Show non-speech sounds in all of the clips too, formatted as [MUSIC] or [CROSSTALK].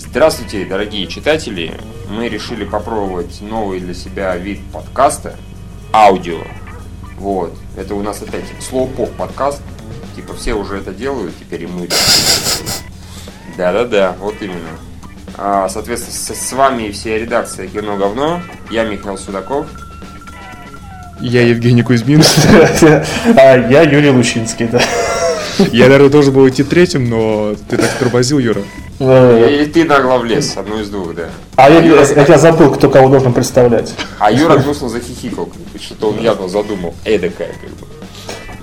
Здравствуйте, дорогие читатели! Мы решили попробовать новый для себя вид подкаста – аудио. Вот, это у нас опять слоупок подкаст. Типа все уже это делают, теперь и мы. [LAUGHS] Да-да-да, вот именно. А, соответственно, с, с вами вся редакция Кино Говно. Я Михаил Судаков. Я Евгений Кузьмин. [LAUGHS] А я Юрий Лучинский, да. Я, наверное, должен был идти третьим, но ты так тормозил, Юра. И ты нагло влез, одно из двух, да. А я, я, я забыл, кто кого должен представлять. А Юра гнусно захихикал, что-то он явно задумал. Эдакая, как бы.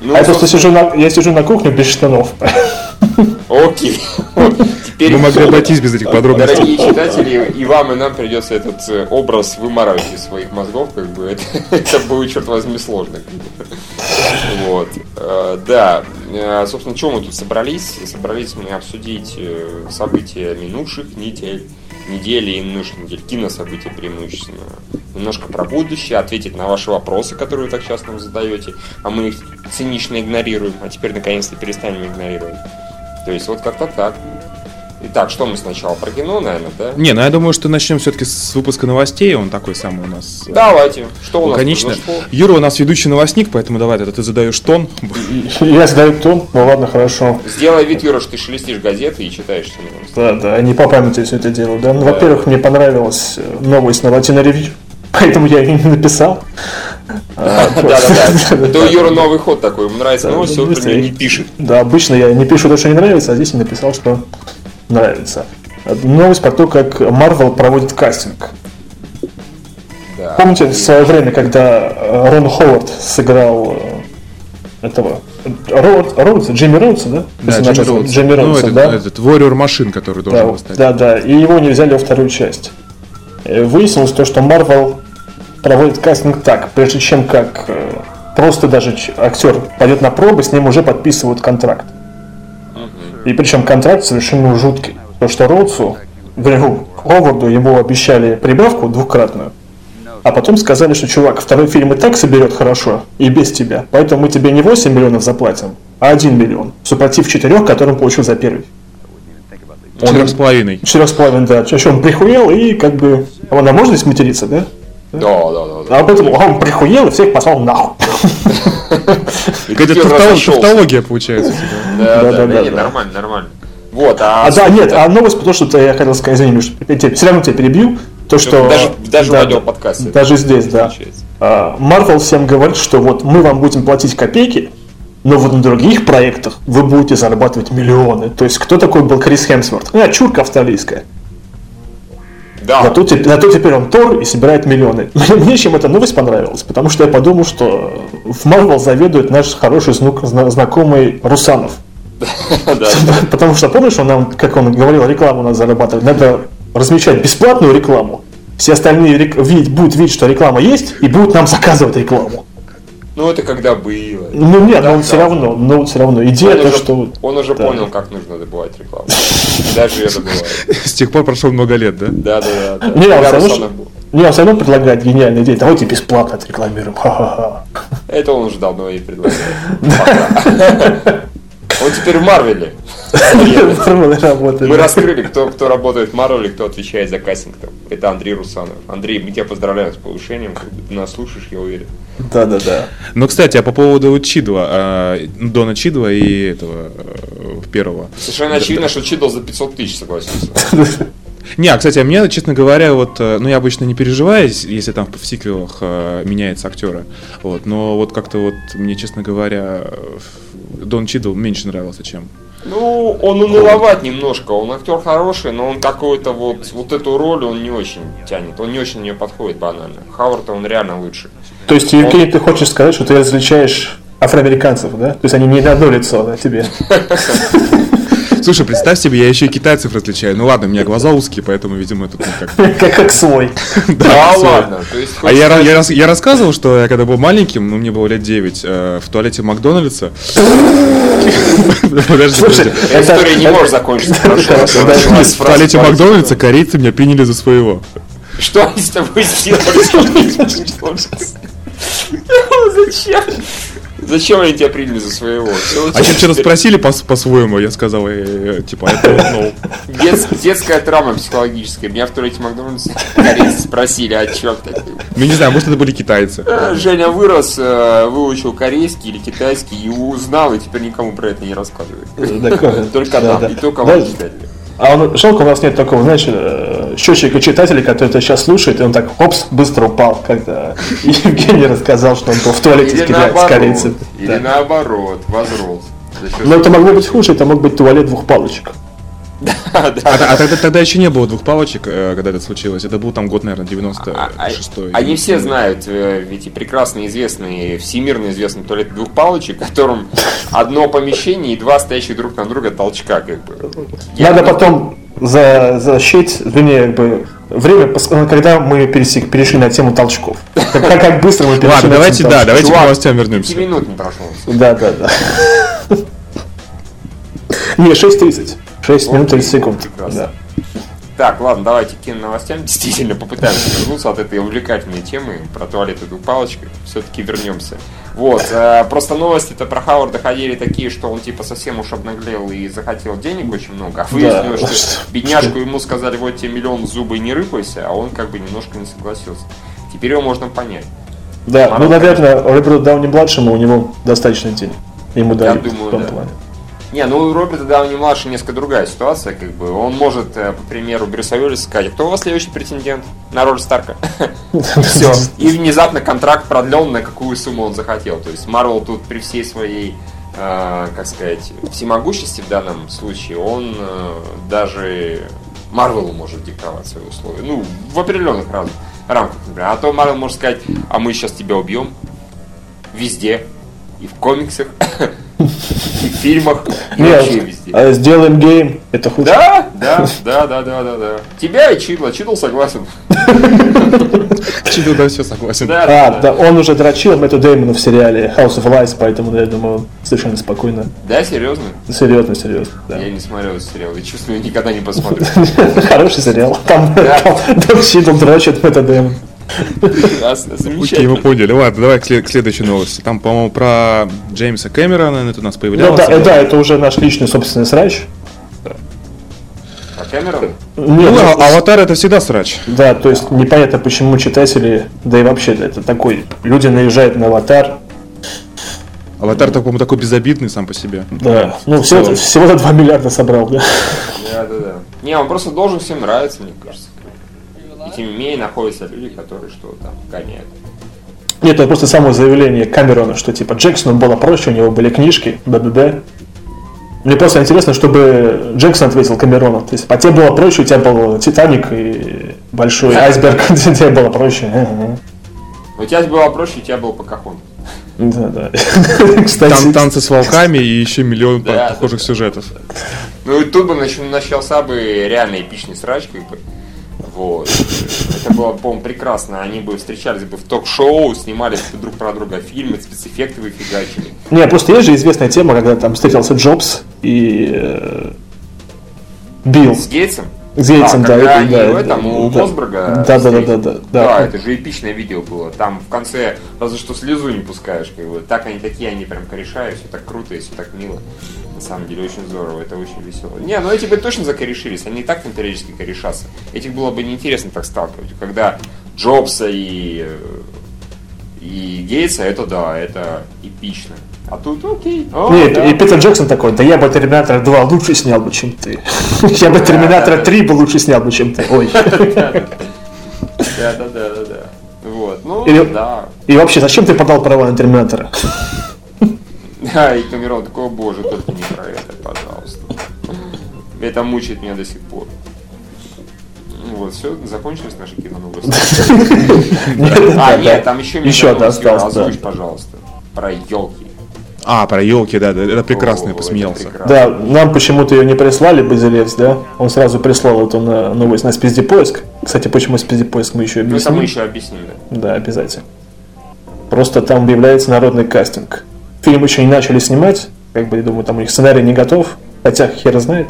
Ну, а я просто сижу на, я сижу на кухне без штанов. Окей. Теперь Мы могли обойтись без этих подробностей. Дорогие читатели, и вам, и нам придется этот э, образ вымарывать из своих мозгов, как бы [LAUGHS] это, это будет, черт возьми, сложно. Вот. Э, Да. Э, Собственно, чего мы тут собрались? Собрались мы обсудить события минувших недель, недели и нынешних недель, кинособытия преимущественно. Немножко про будущее, ответить на ваши вопросы, которые вы так часто нам задаете, а мы их цинично игнорируем, а теперь наконец-то перестанем игнорировать. То есть вот как-то так. Итак, что мы сначала про кино, наверное, да? Не, ну я думаю, что начнем все-таки с выпуска новостей. Он такой самый у нас. э, Давайте. Что у нас Лаконично. произошло? Юра у нас ведущий новостник, поэтому давай, это ты задаешь тон. [LAUGHS] Я сдаю тон, ну ладно, хорошо. Сделай вид, Юра, что ты шелестишь газеты и читаешь что нибудь. Да, да, не по памяти все это делаю. Да? Ну, во-первых, мне понравилась э, новость на Латино Ревью, поэтому я ее не написал. А, Да-да-да. [LAUGHS] Это у Юры новый ход такой. Ему нравится новость, ну, он про нее быстрее. не пишет. Да, обычно я не пишу то, что не нравится, а здесь я написал, что нравится. Новость про то, как Marvel проводит кастинг. Помните, в свое время, когда э, Рон Ховард сыграл э, этого Роуд, Роудса, Джимми Роудса, да? Да, Если Джимми начать, Роудс. Джимми Ну, Роудса, этот, да? этот Warrior Машин, который должен Да, был стать. да, да, и его не взяли во вторую часть. Э, Выяснилось то, что Marvel проводит кастинг так, прежде чем как э, просто даже актер пойдет на пробы, с ним уже подписывают контракт. И причем контракт совершенно жуткий. Потому что Роудсу, вернее, Ховарду ему обещали прибавку двукратную, а потом сказали, что чувак, второй фильм и так соберет хорошо, и без тебя, поэтому мы тебе не 8 миллионов заплатим, а 1 миллион, супротив 4, который он получил за первый. Четырех с половиной. Четырех с половиной, да. Еще он прихуел и как бы... А он, а можно здесь материться, да? Да, да, да. да. А поэтому он прихуел и всех послал нахуй. [LAUGHS] Разошелся. тавтология получается. Да, да, Да, нормально, нормально. Вот, а... А да, нет, а новость, потому что я хотел сказать, извини, тебя- все равно тебя перебью, то что... Даже- даже в да, радиоподкасте. Даже здесь, да. Получается. А, всем говорит, что вот мы вам будем платить копейки, но вот на других проектах вы будете зарабатывать миллионы. То есть кто такой был Крис Хемсворт? А, чурка австралийская. Да, Зато, теп- зато теперь он Тор и собирает миллионы. [LAUGHS] Мне чем эта новость понравилась, потому что я подумал, что в Marvel заведует наш хороший знук- зна- знакомый Русанов. [LAUGHS] [LAUGHS] Потому что, помнишь, он нам, как он говорил, рекламу надо зарабатывать. Надо размещать бесплатную рекламу. Все остальные рек- видеть, будут видеть, что реклама есть, и будут нам заказывать рекламу. Ну, это когда было. Ну нет, Да, но да. все равно, но все равно. Идея Он то, уже, что... он уже да. понял, как нужно добывать рекламу. Даже я добываю. С тех пор прошло много лет, да? Да, да, да. Не, он все равно, не, он все равно предлагает гениальную идею. Давайте бесплатно отрекламируем. Ха-ха-ха. Это он уже давно и предлагает. [LAUGHS] Он теперь в Марвеле. [LAUGHS] Мы раскрыли, кто, кто работает в Марвеле, кто отвечает за кастинг. там. Это Андрей Русанов. Андрей, мы тебя поздравляем с повышением. Ты нас слушаешь, я уверен. Да-да-да. Ну, кстати, а по поводу Чидла, а, Дона Чидла и этого э, первого. Совершенно очевидно, что Чидл за 500 тысяч согласился. [LAUGHS] Не, а, кстати, а мне, честно говоря, вот, э, ну, я обычно не переживаю, если там в сиквелах э, меняются актеры, вот, но вот как-то вот мне, честно говоря, Дон Чидл меньше нравился, чем... Ну, он уныловат немножко. Он актер хороший, но он какой-то вот, вот эту роль он не очень тянет. Он не очень на нее подходит банально. Хавард он реально лучше. То есть, Евгений, ты хочешь сказать, что ты различаешь афроамериканцев, да? То есть они не на одно лицо, да, тебе? [LAUGHS] Слушай, представь себе, я еще и китайцев различаю. Ну ладно, у меня глаза узкие, поэтому, видимо, тут никак. [LAUGHS] Как, как свой. [LAUGHS] Да, ладно. То есть, А я, ра- я, рас- я рассказывал, что я когда был маленьким, ну мне было лет 9, э, в туалете Макдональдса. [LAUGHS] Подожди, Слушай, подожди. История не это- может закончиться В туалете. Макдональдса корейцы меня приняли за своего. Что они с тобой сделали? Зачем? Зачем они тебя приняли за своего? А чем что-то теперь спросили по- по-своему, я сказал, э, типа, это ну, дет- Детская травма психологическая. Меня в туалете Макдональдса корейцы спросили, а чё ты? ну не знаю, может это были китайцы. Э, Женя вырос, э, выучил корейский или китайский и узнал, и теперь никому про это не рассказывает. Только Да, нам, и только вам, читателям. А он, жалко, у нас нет такого, знаешь, э, счетчика читателей, который это сейчас слушает, и он так, опс, быстро упал, когда [LAUGHS] Евгений рассказал, что он был в туалете Или с корейцем. или Да. наоборот, возрос. Но это могло быть хуже, это мог быть туалет двух палочек. Да, А, да. а тогда, тогда еще не было двух палочек, э, когда это случилось. Это был там год, наверное, А- а- 96-й. Они все знают, э, эти прекрасно известные, всемирно известный туалет двух палочек, в котором одно помещение и два стоящих друг на друга толчка, как бы. Я- Надо потом за, засчесть, вернее, как бы, время, пос- когда мы пересек- перешли на тему толчков. Как, как- быстро мы перешли Ладно, на давайте, тему да, толчков. давайте к Чувак, новостям Пяти вернемся. минут не прошло. Да, да, да. [LAUGHS] Не, 6.30. 6 минут 30 секунд. Прекрасно. Да. Так, ладно, давайте кино новостям. Действительно, попытаемся вернуться от этой увлекательной темы про туалеты двух палочкой. Все-таки вернемся. Вот, э, просто новости-то про Хауарда ходили такие, что он типа совсем уж обнаглел и захотел денег очень много. А выяснилось, Да. что бедняжку ему сказали, вот тебе миллион зубы не рыпайся, а он как бы немножко не согласился. Теперь его можно понять. Да, ну, Марвел, наверное, Роберту Дауни-младшему у него достаточно денег. Ему думаю, в том да. плане. Не, ну у Роберта Дауни младше несколько другая ситуация, как бы. Он может, э, по примеру, Брюса Уиллиса сказать, кто у вас следующий претендент на роль Старка? [LAUGHS] Все. И внезапно контракт продлен на какую сумму он захотел. То есть Марвел тут при всей своей, э, как сказать, всемогущести в данном случае, он э, даже Марвелу может диктовать свои условия. Ну, в определенных рам- рамках, например. А то Марвел может сказать, а мы сейчас тебя убьем. Везде. И в комиксах, [LAUGHS] в фильмах, и вообще везде. а сделаем геем, это хуже. Да, да, [LAUGHS] да, да, да, да, да. Тебя и Чидла. Чидл согласен. [LAUGHS] Чидл, да, все согласен. Да, А, да, да, он уже дрочил Мэтту Дэймону в сериале House of Lies, поэтому, я думаю, совершенно спокойно. Да, серьезно? серьезно, серьезно. Да. Я не смотрел этот сериал. И чувствую, никогда не посмотрю. [LAUGHS] Хороший сериал. Там, Да. там, там Чидл дрочит Мэтта Дэймона. Прекрасно, Окей, мы замечательно. поняли. Ладно, давай к, след- к следующей новости. Там, по-моему, про Джеймса Кэмерона это у нас Ну появлялось. да, да, это уже наш личный собственный срач. А Кэмерон? Нет, Ну, а- аватар это всегда срач. Да, то есть непонятно, почему читатели, да и вообще это такой, люди наезжают на аватар, Аватар, так, по-моему, такой безобидный сам по себе. да, ну всего, целом. всего 2 миллиарда собрал, да. Да, да, да. Не, он просто должен всем нравиться, мне кажется. И тем не менее находятся люди, которые что там гоняют. Нет, это просто само заявление Камерона, что типа Джексону было проще, у него были книжки, да-да-да. Мне просто интересно, чтобы Джексон ответил Камерону. То есть, а тебе было проще, у тебя был Титаник и большой айсберг, [LAUGHS] тебе было проще. У тебя было проще, у тебя был Покахон. Да, да. [LAUGHS] Там танцы с волками и еще миллион похожих сюжетов. Ну и тут бы нач- начался бы реально эпичный срач, как бы. Вот. Это было, по-моему, прекрасно. Они бы встречались бы в ток-шоу, снимали друг про друга фильмы, спецэффекты выфигачили. не, просто есть же известная тема, когда там встретился Джобс и э, Билл. С Гейтсом? С Гейтсом, да, когда это- они да, в этом, у да. Мосберга Да, да, да, да, да, да. Да, это же эпичное видео было. Там в конце разве что слезу не пускаешь, как бы. Так они такие, они прям кореша, и все так круто, и все так мило. На самом деле очень здорово, это очень весело. Не, ну эти бы точно закорешились, они и так там периодически корешатся. Этих было бы неинтересно так сталкивать. Когда Джобса и, и Гейтса, это да, это эпично. А тут окей. О, Нет, да. и Питер Джексон такой, да я бы Терминатор 2 лучше снял бы, чем ты. [LAUGHS] Я бы Терминатора 3 бы лучше снял бы, чем ты. Ой. [LAUGHS] Да, да, да, да, да. Вот, ну, Или- да. И вообще, зачем ты подал права на Терминатора? [LAUGHS] Да, и Камерон такой, «О, боже, только не про это, пожалуйста. Это мучает меня до сих пор. Вот, все, закончились наши киноновости. [LAUGHS] А, нет, там еще Еще одна осталась, да. Озвучь, пожалуйста. Про елки. А, про елки, да, да, это прекрасно, я посмеялся. Да, нам почему-то ее не прислали, Базилевс, да? Он сразу прислал эту новость на спизди поиск. Кстати, почему спизди поиск мы еще Ну, это мы объясним. еще объясним, да. Да, обязательно. Просто там объявляется народный кастинг. Фильм еще не начали снимать, как бы, я думаю, там у них сценарий не готов, хотя хер знает,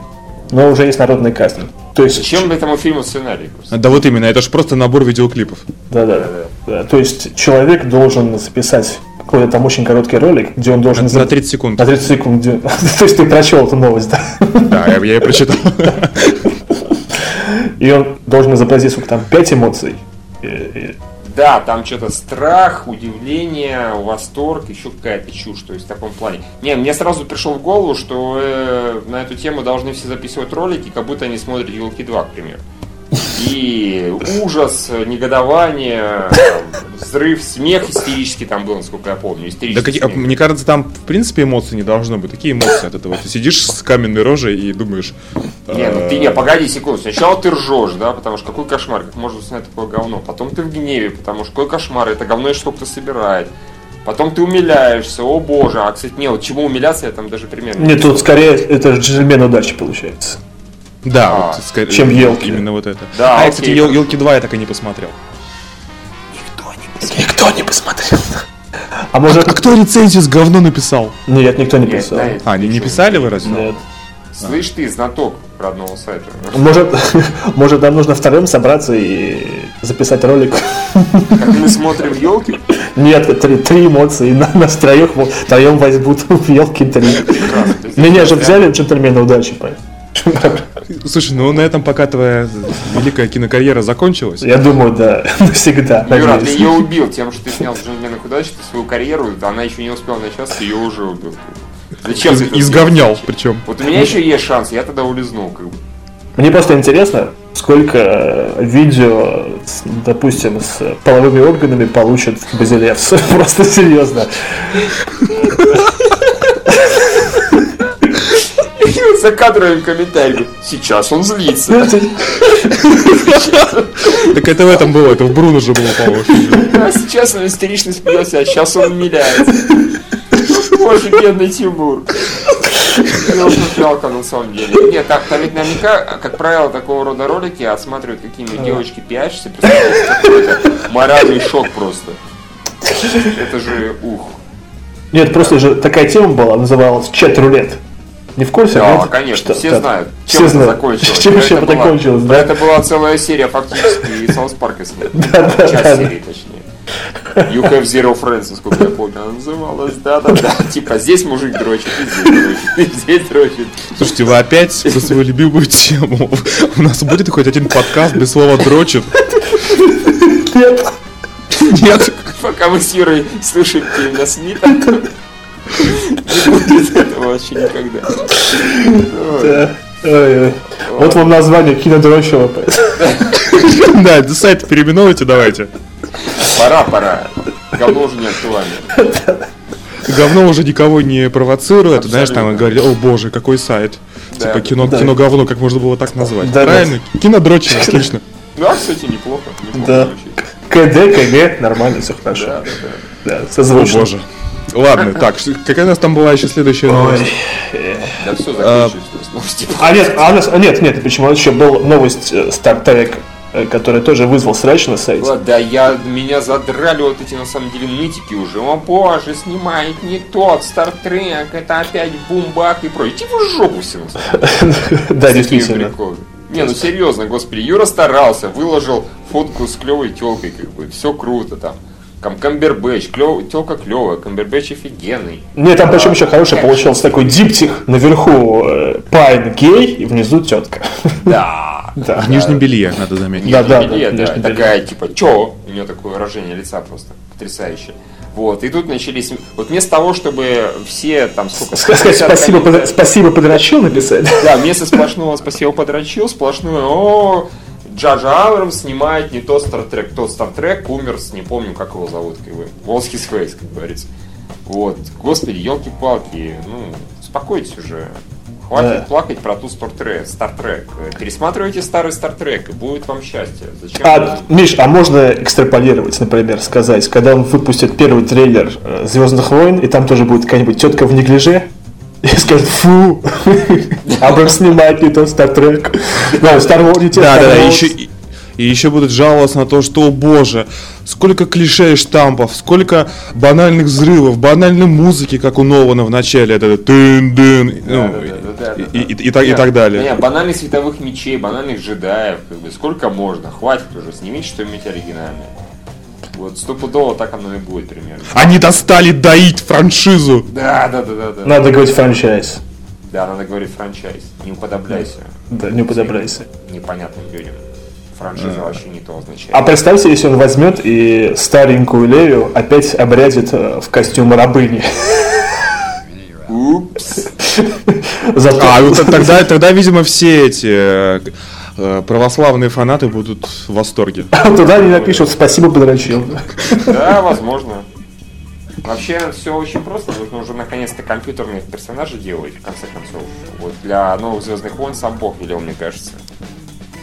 но уже есть народный кастинг. То есть, Зачем этому фильму сценарий? просто? Да вот именно, это же просто набор видеоклипов. да, да. То есть человек должен записать какой-то там очень короткий ролик, где он должен... На 30 секунд. На 30 секунд. Где... [LAUGHS] То есть ты прочел эту новость, да? Да, я, я ее прочитал. И он должен изобразить сколько там, 5 эмоций. Да, там что-то страх, удивление, восторг, еще какая-то чушь, то есть в таком плане. Не, мне сразу пришло в голову, что э, на эту тему должны все записывать ролики, как будто они смотрят елки 2, к примеру. И ужас, негодование, взрыв, смех истерический там был, насколько я помню. Да какие, смех. мне кажется, там в принципе эмоций не должно быть. Такие эмоции от этого. Ты сидишь с каменной рожей и думаешь... Не, ну ты не, погоди секунду. Сначала ты ржешь, да, потому что какой кошмар, как можно снять такое говно. Потом ты в гневе, потому что какой кошмар, это говно что кто собирает. Потом ты умиляешься, о боже, а, кстати, не, вот чему умиляться, я там даже примерно... Нет, тут скорее это джентльмен удачи получается. Да, а, вот, скорее, чем елки. Именно вот это. Да, а я, кстати, ел, елки 2 я так и не посмотрел. Никто не посмотрел. Никто не посмотрел. А может... А, а кто рецензию с говно написал? Нет, никто не писал. Нет, а, не, не писали вы разве? Нет. Слышь ты, знаток родного сайта. Может, [LAUGHS] может нам нужно вторым собраться и записать ролик. Как мы смотрим елки? Нет, три, три эмоции. На, нас троих, троем возьмут в елки три. Меня же взяли джентльмены удачи, поэтому. Слушай, ну на этом пока твоя великая кинокарьера закончилась. Я думаю, да, [LAUGHS] навсегда. Юра, ты ее убил тем, что ты снял «Джентльменах удачи», ты свою карьеру, она еще не успела начаться, ее уже убил. Зачем Из, Изговнял причем. Вот у меня еще есть шанс, я тогда улизнул. Как бы. Мне просто интересно, сколько видео, допустим, с половыми органами получит Базилевс. [LAUGHS] Просто серьезно. [LAUGHS] за кадровым комментарием. Сейчас он злится. Так это в этом было, это в Бруно же было, по-моему. А сейчас он истерично смеется, а сейчас он умиляется. Боже, бедный Тимур. Я уже жалко на самом деле. Нет, так, там ведь наверняка, как правило, такого рода ролики осматривают какими девочки пиарщицы, представляете, какой-то моральный шок просто. Это же ух. Нет, просто же такая тема была, называлась чат-рулет. Не в курсе? Да, нет? конечно, что, все да. знают, чем все это знают. закончилось. Чем, чем это закончилось, да? Это была целая серия фактически, и Саус Парка снят. [LAUGHS] Да, да, Часть да. серии, точнее. You have zero friends, насколько я помню, она называлась. Да-да-да. [LAUGHS] Типа, здесь мужик дрочит, и здесь дрочит, и здесь дрочит. Слушайте, вы опять за свою любимую тему. У нас будет хоть один подкаст без слова дрочит? Нет. Нет. Пока мы с Юрой слушаем Кевина Смита, не будет этого вообще никогда. Да. Ой-ой. Вот вам название кинодрочево. Да, сайт переименуйте давайте. Пора, пора. Говно уже не актуально. Говно уже никого не провоцирует, знаешь, там говорит, о боже, какой сайт. Да. Типа кино, Да. кино говно, как можно было так назвать. Да, да. Правильно? Кинодрочево, отлично. Да, кстати, неплохо. неплохо Да. КД, КГ, нормально, все хорошо. Да, да, да. Да, О созвучно. боже. Ладно, так, какая у нас там была еще следующая новость? Да все, закончилось. Новости. А нет, а, нас- а нет, нет, почему еще была новость э, Star Trek, э, которая тоже вызвал срач на сайте. Да, я, меня задрали вот эти, на самом деле, нытики уже. О боже, снимает не тот Стартрек, это опять бумбак и прочее. Иди в жопу все. [LAUGHS] Да, действительно. Не, ну серьезно, господи, Юра старался, выложил фотку с клевой телкой, как бы, все круто там. Там Камбербэтч, клев, телка клевая, Камбербэтч офигенный. Нет, там причем еще хороший получился такой диптих. Наверху э, Пайн гей, и внизу тетка. Да. [LAUGHS] Да. В нижнем белье, надо заметить. Да, да, Белье, да, да, такая, типа, чё? У нее такое выражение лица просто потрясающее. Вот, и тут начались... Вот вместо того, чтобы все там сколько... Сказать 150 спасибо, под- спасибо подрочил написать. Да, вместо сплошного спасибо подрочил, сплошное о Джаджа Абрамс снимает не тот Стартрек, тот Стартрек умер с, не помню, как его зовут, как бы, What's his face, как говорится. Вот, господи, елки-палки, ну, успокойтесь уже. Хватит Да. плакать про ту Стартрек, Стартрек. Пересматривайте старый Стартрек, и будет вам счастье. Зачем? А, Миш, а можно экстраполировать, например, сказать, когда он выпустит первый трейлер Звездных войн, и там тоже будет какая-нибудь тетка в неглиже, и [LAUGHS] скажет, фу, Абрам снимает не тот Стартрек. Ну, Star Wars не те Да, Star да, да, еще, и, и еще будут жаловаться на то, что, о боже, сколько клише и штампов, сколько банальных взрывов, банальной музыки, как у Нолана в начале, это ну, Да-да-да-да-да. и, так далее. Нет, банальных световых мечей, банальных джедаев, как бы, сколько можно, хватит уже, снимите что-нибудь оригинальное. Вот стопудово так оно и будет примерно. Они достали доить франшизу. Да, да, да, да, да. Надо говорить франчайз. Да, надо говорить франчайз. Не уподобляйся Да, не уподобляйся. непонятным людям. Франшиза вообще не то означает. А представьте, если он возьмет и старенькую Лею опять обрядит э, в костюм рабыни. Упс. Зато А, вот тогда, тогда, видимо, все эти э, православные фанаты будут в восторге. [LAUGHS] туда они напишут «Спасибо, подрочил». Да, возможно. Вообще все очень просто. Нужно уже наконец-то компьютерных персонажей делать, в конце концов. Вот для новых Звездных войн сам Бог велел, мне кажется.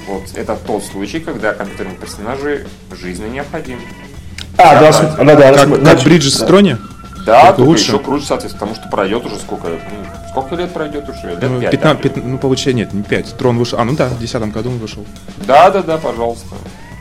Вот это тот случай, когда компьютерные персонажи жизненно необходимы. А, да, Как- да, да. Как, как Бриджес да. в троне? Да, только лучше. еще круче, соответственно, потому что пройдет уже сколько, ну, сколько лет пройдет уже? Лет Ну, пять, 15, да? пят- ну, получается, нет, не 5. Трон вышел. А, ну да, в 2010 году он вышел. Да, да, да, пожалуйста.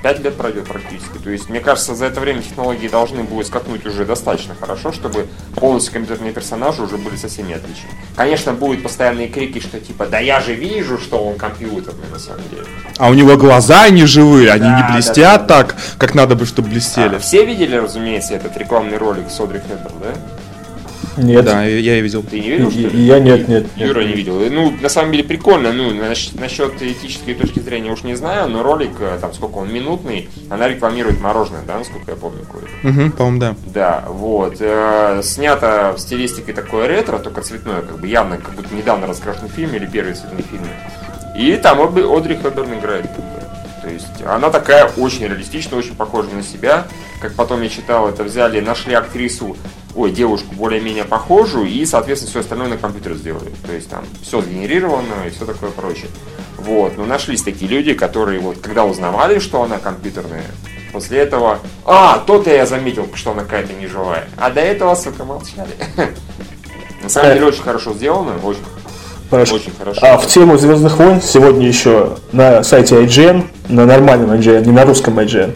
Пять лет пройдет практически. То есть, мне кажется, за это время технологии должны будут скакнуть уже достаточно хорошо, чтобы полностью компьютерные персонажи уже были со всеми отличны. Конечно, будут постоянные крики, что типа, да я же вижу, что он компьютерный на самом деле. А у него глаза не живые, они Да, не блестят да, да. так, как надо бы, чтобы блестели. А, все видели, разумеется, этот рекламный ролик с Одри Хепберн, да? Нет. Да, я, и видел. Ты не видел, что И- ли? и я нет, нет, нет. Юра не видел. Ну, на самом деле прикольно. Ну, наш- насчет этической точки зрения уж не знаю, но ролик, э, там, сколько он минутный, она рекламирует мороженое, да, насколько я помню, Угу, по-моему, да. Да, вот. Э, снято в стилистике такое ретро, только цветное, как бы явно, как будто недавно раскрашенный фильм или первый цветные фильмы. И там Одри, Одри Хепберн играет. То есть она такая очень реалистичная, очень похожа на себя. Как потом я читал, это взяли, нашли актрису, ой, девушку более-менее похожую, и, соответственно, все остальное на компьютер сделали. То есть там все сгенерировано и все такое прочее. Вот, но нашлись такие люди, которые вот, когда узнавали, что она компьютерная, после этого, а, то-то я заметил, что она какая-то неживая. А до этого, сука, молчали. [LAUGHS] На самом деле очень хорошо сделано, очень, Хорошо. очень хорошо. А в тему Звездных войн сегодня еще на сайте IGN, на нормальном IGN, не на русском IGN,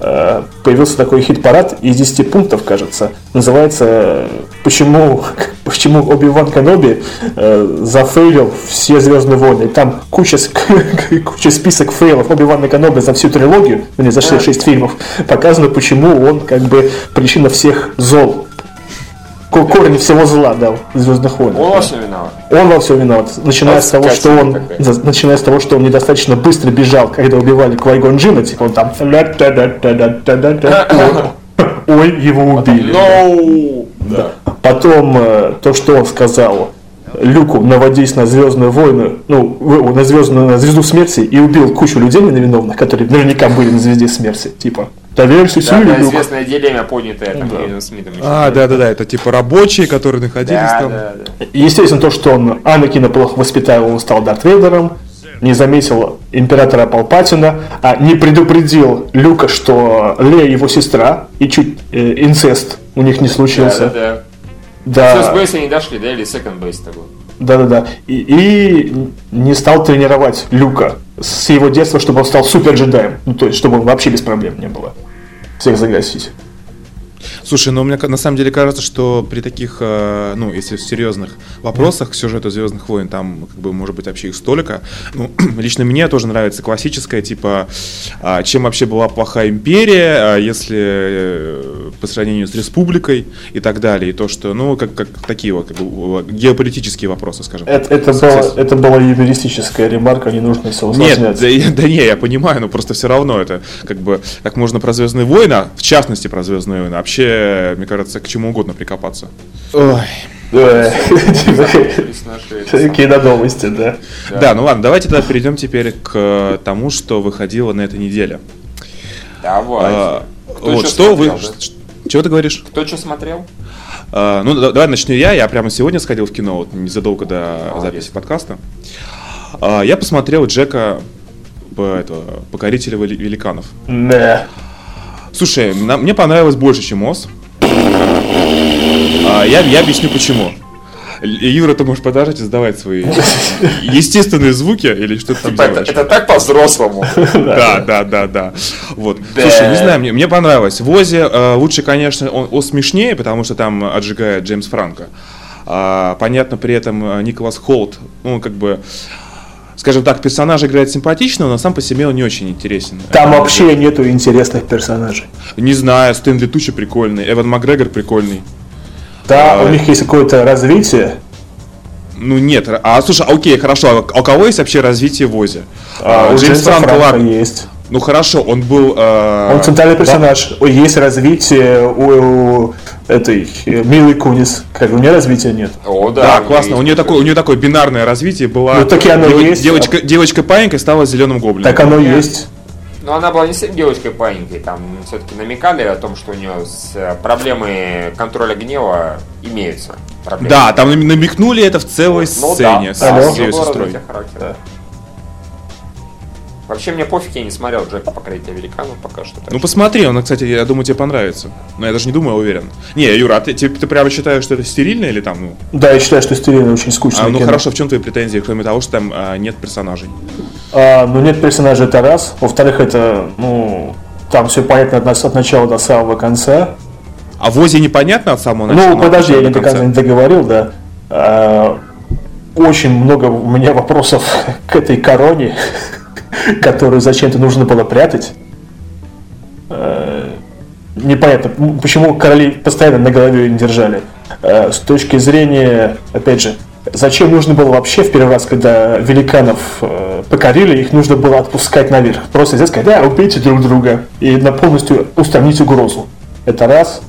э, появился такой хит-парад из 10 пунктов, кажется. Называется «Почему, [LAUGHS] почему Оби-Ван Каноби э, зафейлил все Звездные войны». И там куча, [LAUGHS] куча список фейлов Оби-Вана Каноби за всю трилогию, не за все 6 фильмов, показано, почему он как бы причина всех зол. Ко- Корень всего зла дал в Звездных войнах. Он во всем виноват. Он во всем виноват. Начиная с того, что он, за- начиная с того, что он недостаточно быстро бежал, когда убивали Квайгон Джина, типа он там. Ой, его убили. No! Да. Потом э, то, что он сказал Люку, наводись на Звездную войну, ну, на звездную на звезду смерти и убил кучу людей невиновных, которые наверняка были на звезде смерти. Типа, доверься Да, силе, да, Люк. известная дилемма, поднятая там Да. Смитом. А, да-да-да, это типа рабочие, которые находились да, там. да, да. Естественно, то, что он Анакина плохо воспитал, он стал Дарт Вейдером, не заметил императора Палпатина, а не предупредил Люка, что Лея его сестра, и чуть э, инцест у них не Да, случился. да, да. Да, base они дошли, да, или second base такой. да, да, да. И, и не стал тренировать Люка с его детства, чтобы он стал супер джедаем. Ну, то есть, чтобы вообще без проблем не было. Всех загасить. Слушай, ну мне на самом деле кажется, что при таких, э, ну, если в серьезных вопросах к сюжету Звездных войн, там, как бы, может быть, вообще их столько. Ну, [CLEARS THROAT] лично мне тоже нравится классическая, типа, а, чем вообще была плохая империя, а, если э, по сравнению с республикой и так далее. И то, что, ну, как, как такие вот, как бы, геополитические вопросы, скажем. Это, это, была, это была юмористическая ремарка, не нужно все Нет, да, да не, я понимаю, но просто все равно это как бы как можно про Звездные войны, а в частности про Звездные войны, вообще, мне кажется, к чему угодно прикопаться. Ой. Эти Кинодовости, да. Да. ну ладно, давайте тогда перейдем теперь к тому, что выходило на этой неделе. Давай. А, вот что вы. Чего ты говоришь? Кто что смотрел? А, ну, да- давай начну я. Я прямо сегодня сходил в кино, вот незадолго до записи подкаста. А, я посмотрел Джека по- этого, Покорителя вели- великанов. Да. Слушай, на- мне понравилось больше, чем Оз. А, я, я объясню почему. Юра, ты можешь подождать и сдавать свои [LAUGHS] естественные звуки или что ты там Типа, это, делаешь? это так по-взрослому. [LAUGHS] Да, да, да, да. Вот. Слушай, не знаю, мне, мне понравилось. В Озе э, лучше, конечно, он, Оз смешнее, потому что там отжигает Джеймс Франко. А, понятно, при этом э, Николас Холт, ну, как бы, скажем так, персонаж играет симпатично, но сам по себе он не очень интересен. Там вообще нету интересных персонажей. Не знаю, Стэнли Тучи прикольный, Эван Макгрегор прикольный. Да, А, у них есть какое-то развитие. Ну нет, а слушай, окей, хорошо, а у кого есть вообще развитие в Озе? А, А, у Джеймс Джеймса Франко ладно. есть. Ну хорошо, он был... э, Он центральный да, персонаж. Есть развитие у, у этой э, Милы Кунис. Как у нее развития нет. О, да. Да, классно. есть У нее такое, у нее такое бинарное развитие было. Ну, так и оно Дева- есть. Девочка, девочка паинькой стала зеленым гоблином. Так оно Нет. есть. Но она была не с девочкой паинькой, там все-таки намекали о том, что у нее с, э, проблемы контроля гнева имеются. Проблемы. Да, там нам- намекнули это в целой Ну сцене да, с, да, с ее сестрой. Да. Вообще мне пофиг, я не смотрел Джека покорителя великанов пока что. Ну посмотри, он, кстати, я думаю, тебе понравится. Но я даже не думаю, а уверен. Не, Юра, а ты, ты, ты прямо считаешь, что это стерильно или там, ну... Да, я считаю, что стерильно очень скучно. А, ну хорошо, в чем твои претензии, кроме того, что там а, нет персонажей? А, ну нет персонажа это раз. Во-вторых, это, ну, там все понятно от, нас- от начала до самого конца. А в Озе непонятно от самого начала? ну, подожди, я не до конца не договорил, да. А, очень много у меня вопросов [LAUGHS] к этой короне, [LAUGHS] которую зачем-то нужно было прятать. Э, Непонятно, почему короли постоянно на голове не держали. Э, С точки зрения, опять же, зачем нужно было вообще в первый раз, когда великанов э, покорили, их нужно было отпускать наверх. Просто взять, сказать, да, убейте друг друга и на полностью устранить угрозу. Это раз.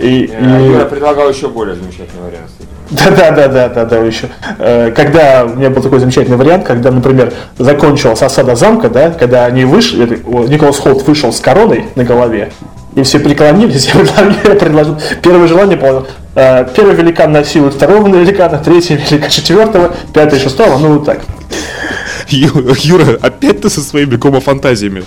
И, Э, и- Юра предлагал еще более замечательный вариант. [LAUGHS] да, да, да, да, да, да, еще. Э, Когда у меня был такой замечательный вариант, когда, например, закончилась осада замка, да, когда они вышли, Николас Холт вышел с короной на голове, и все преклонились, [LAUGHS] я предложил, я предложил первое желание понял. э, Первый великан насилует второго великана, третий великан четвертого, пятый шестого, ну вот так. Ю- Юра, опять ты со своими гомофантазиями.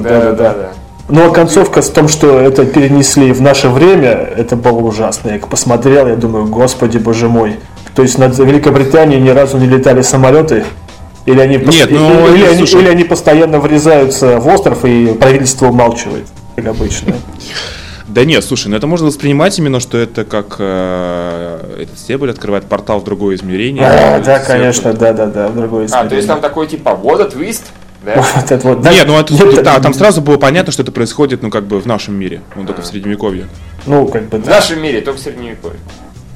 Да, да, да, да. Ну а концовка с том, что это перенесли в наше время, это было ужасно. Я посмотрел, я думаю, господи, боже мой. То есть над Великобританией ни разу не летали самолеты? Или они, пос- Нет, или- ну, или, это, они, или они постоянно врезаются в остров и правительство умалчивает, как обычно. Да нет, слушай, ну это можно воспринимать именно, что это как э, этот стебель открывает портал в другое измерение. А, да, конечно, да, да, да, в другой А, то есть там такой типа, вот a twist, да? Вот это вот, да. Нет, ну это, Нет, да, там сразу было понятно, что это происходит, ну как бы в нашем мире, ну только в средневековье. Ну, как бы, В да. нашем мире, только в средневековье.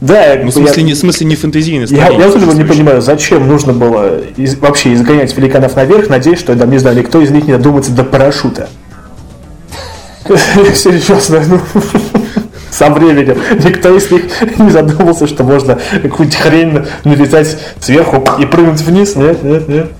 Да, Ну в смысле, я- не, в смысле не фэнтезийный Я, я этого не понимаю, зачем нужно было из- вообще изгонять великанов наверх, надеясь, что там, не знаю, никто из них не додумается до парашюта. [LAUGHS] Серьезно, ну, со временем никто из них не задумался, что можно какую-нибудь хрень налетать сверху и прыгнуть вниз. Нет, нет, нет.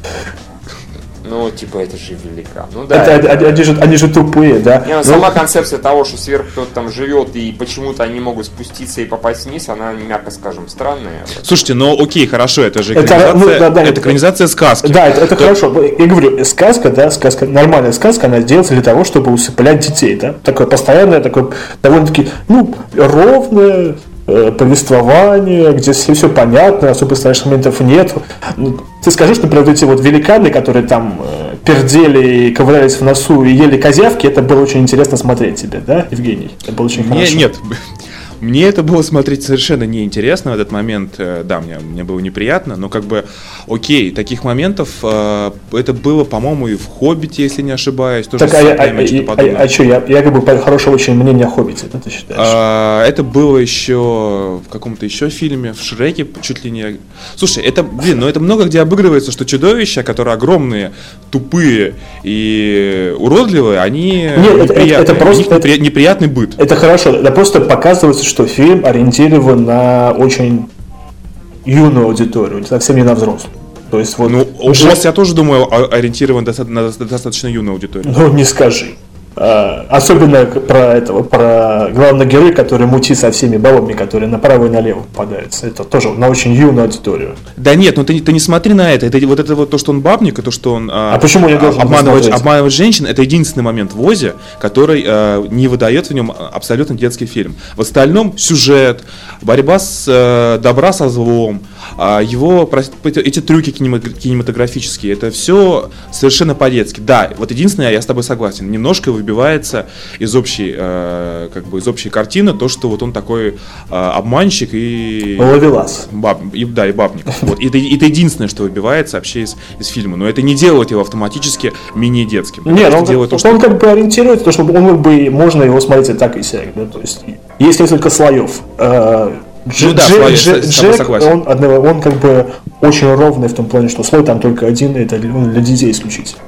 Ну, типа, это же великан. Ну да. Это, это- они, они же, они же тупые, да. Не, ну, Ну, сама концепция того, что сверху кто-то там живет и почему-то они могут спуститься и попасть вниз, она, мягко скажем, странная. Слушайте, ну окей, хорошо, это же Это, экранизация, ну, да, да, это это- экранизация сказки. Да, это, это хорошо. Я говорю, сказка, да, сказка, нормальная сказка, она делается для того, чтобы усыплять детей, да. Такое постоянное, такое довольно-таки, ну, ровное повествование, где все, все понятно, особо страшных моментов нет. Ну, ты скажешь, например, вот эти вот великаны, которые там э, пердели и ковырялись в носу и ели козявки, это было очень интересно смотреть тебе, да, Евгений? Это было очень хорошо. нет, мне это было смотреть совершенно неинтересно в этот момент. Э, Да, мне, мне было неприятно, но как бы, окей, таких моментов э, это было, по-моему, и в «Хоббите», если не ошибаюсь, тоже Так, а, с я- а, что а, подобное. а, что, я, я как бы по- хорошего очень мнения о Хоббите, да, ты считаешь? А, Это было еще в каком-то еще фильме, в Шреке чуть ли не. Слушай, это, блин, ну это много где обыгрывается, что чудовища, которые огромные, тупые и уродливые, они Нет, это- это- неприятные. это просто- непри- неприятный быт. Это хорошо, это просто показывается, что фильм ориентирован на очень юную аудиторию, совсем не на взрослую. То есть вот... Ну, уже- ужас, я тоже думаю, ориентирован на доста- достаточно юную аудиторию. Ну, не скажи. А, особенно про этого, про главного героя, который мутит со всеми бабами, которые направо и налево попадаются. Это тоже на очень юную аудиторию. Да нет, ну ты, не- ты не смотри на это. это. Вот это вот то, что он бабник, и то, что он А почему я должен обманывает, женщин, это единственный момент в Озе, который э, не выдает в нем абсолютно детский фильм. В остальном сюжет, борьба с э, добра со злом, а его эти трюки кинематографические, это все совершенно по-детски. Да, вот единственное, я с тобой согласен, немножко выбивается из общей, э, как бы из общей картины то, что вот он такой э, обманщик и... Ловелас. Баб, и, да, и бабник. [LAUGHS] Вот. Это, это единственное, что выбивается вообще из, из фильма. Но это не делает его автоматически менее детским. Нет, он, делает то, что... он как бы ориентируется, то, что он как бы можно его смотреть и так и сяк. Да? То есть есть несколько слоев. Э, Дж, ну, да, Дж, Дж, Джек, он, он как бы очень ровный в том плане, что слой там только один, это для детей исключительно.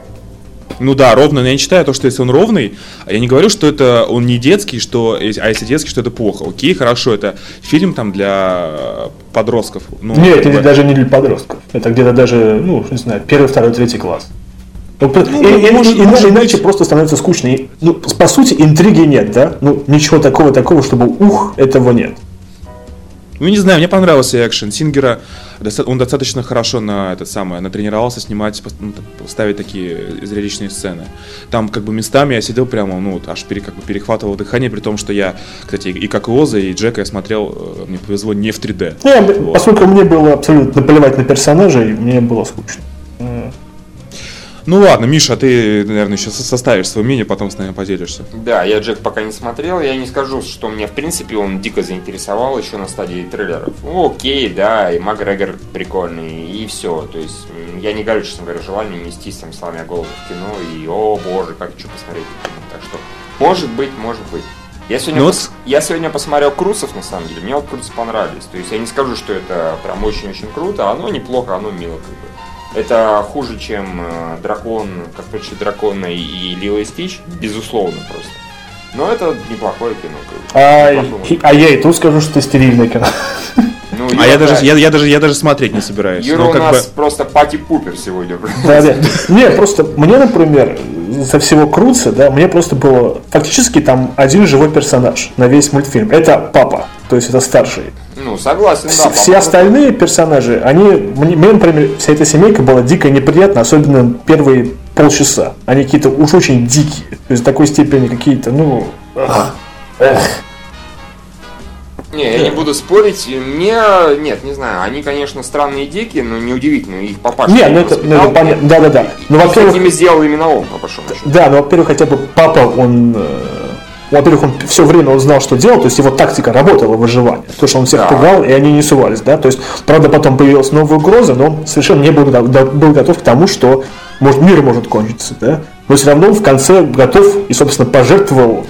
Ну да, ровно, но я не считаю то, что если он ровный, я не говорю, что это он не детский, что, а если детский, что это плохо. Окей, хорошо, это фильм там для подростков. Ну, Нет, это бы... даже не для подростков. Это где-то даже, ну, не знаю, первый, второй, третий класс. Ну, ну, и, может, и, может иначе быть. просто становится скучно. И, ну, по сути, интриги нет, да? Ну, ничего такого такого, чтобы ух, этого нет. Ну, не знаю, мне понравился экшен. Сингера, он достаточно хорошо на это самое, натренировался снимать, ну, ставить такие зрелищные сцены. Там как бы местами я сидел прямо, ну, вот, аж пере, как бы перехватывал дыхание, при том, что я, кстати, и как Оза, и Джека я смотрел, э, мне повезло, не в 3D. Не, вот. Поскольку мне было абсолютно наплевать на персонажей, мне было скучно. Ну ладно, Миша, ты, наверное, сейчас составишь свое мнение, потом с нами поделишься. Да, я Джек пока не смотрел, я не скажу, что мне в принципе он дико заинтересовал еще на стадии трейлеров. Ну, окей, да, и Макгрегор прикольный, и все. То есть я не говорю, честно говоря, желание нестись там сломя голову в кино, и о боже, как хочу посмотреть кино. Так что, может быть, может быть. Я сегодня, ну, пос... я сегодня посмотрел Крусов, на самом деле. Мне вот Круцы понравились. То есть я не скажу, что это прям очень-очень круто. Оно неплохо, оно мило как бы. Это хуже, чем э, дракон, как прочие дракона и Лило и Стич, безусловно просто. Но это неплохое кино. А, неплохое. а я и тут скажу, что стерильное кино. Ну, а я даже, я, я, даже, я даже смотреть не собираюсь. Юра ну, у нас бы... просто пати-пупер сегодня. Да, да. [LAUGHS] Не, просто мне, например, со всего Круца, да, мне просто было фактически там один живой персонаж на весь мультфильм. Это папа, то есть это старший. Ну, согласен, да. Все остальные персонажи, они, мне, например, вся эта семейка была дико неприятна, особенно первые полчаса. Они какие-то уж очень дикие. То есть в такой степени какие-то, ну... Эх, эх. Не, я не буду спорить. Мне, нет, не знаю, они, конечно, странные и дикие, но неудивительно, их папаша. Не, ну это, ну это понятно, да-да-да. Ну, во-первых... С ними сделал именно он, по большому счету. Да, ну, во-первых, хотя бы папа, он э, во-первых, он все время он знал, что делать, то есть его тактика работала выживание. То, что он всех да. пугал, и они не сувались, да. То есть, правда, потом появилась новая угроза, но он совершенно не был, был готов к тому, что может, мир может кончиться, да. Но все равно в конце готов и, собственно, пожертвовал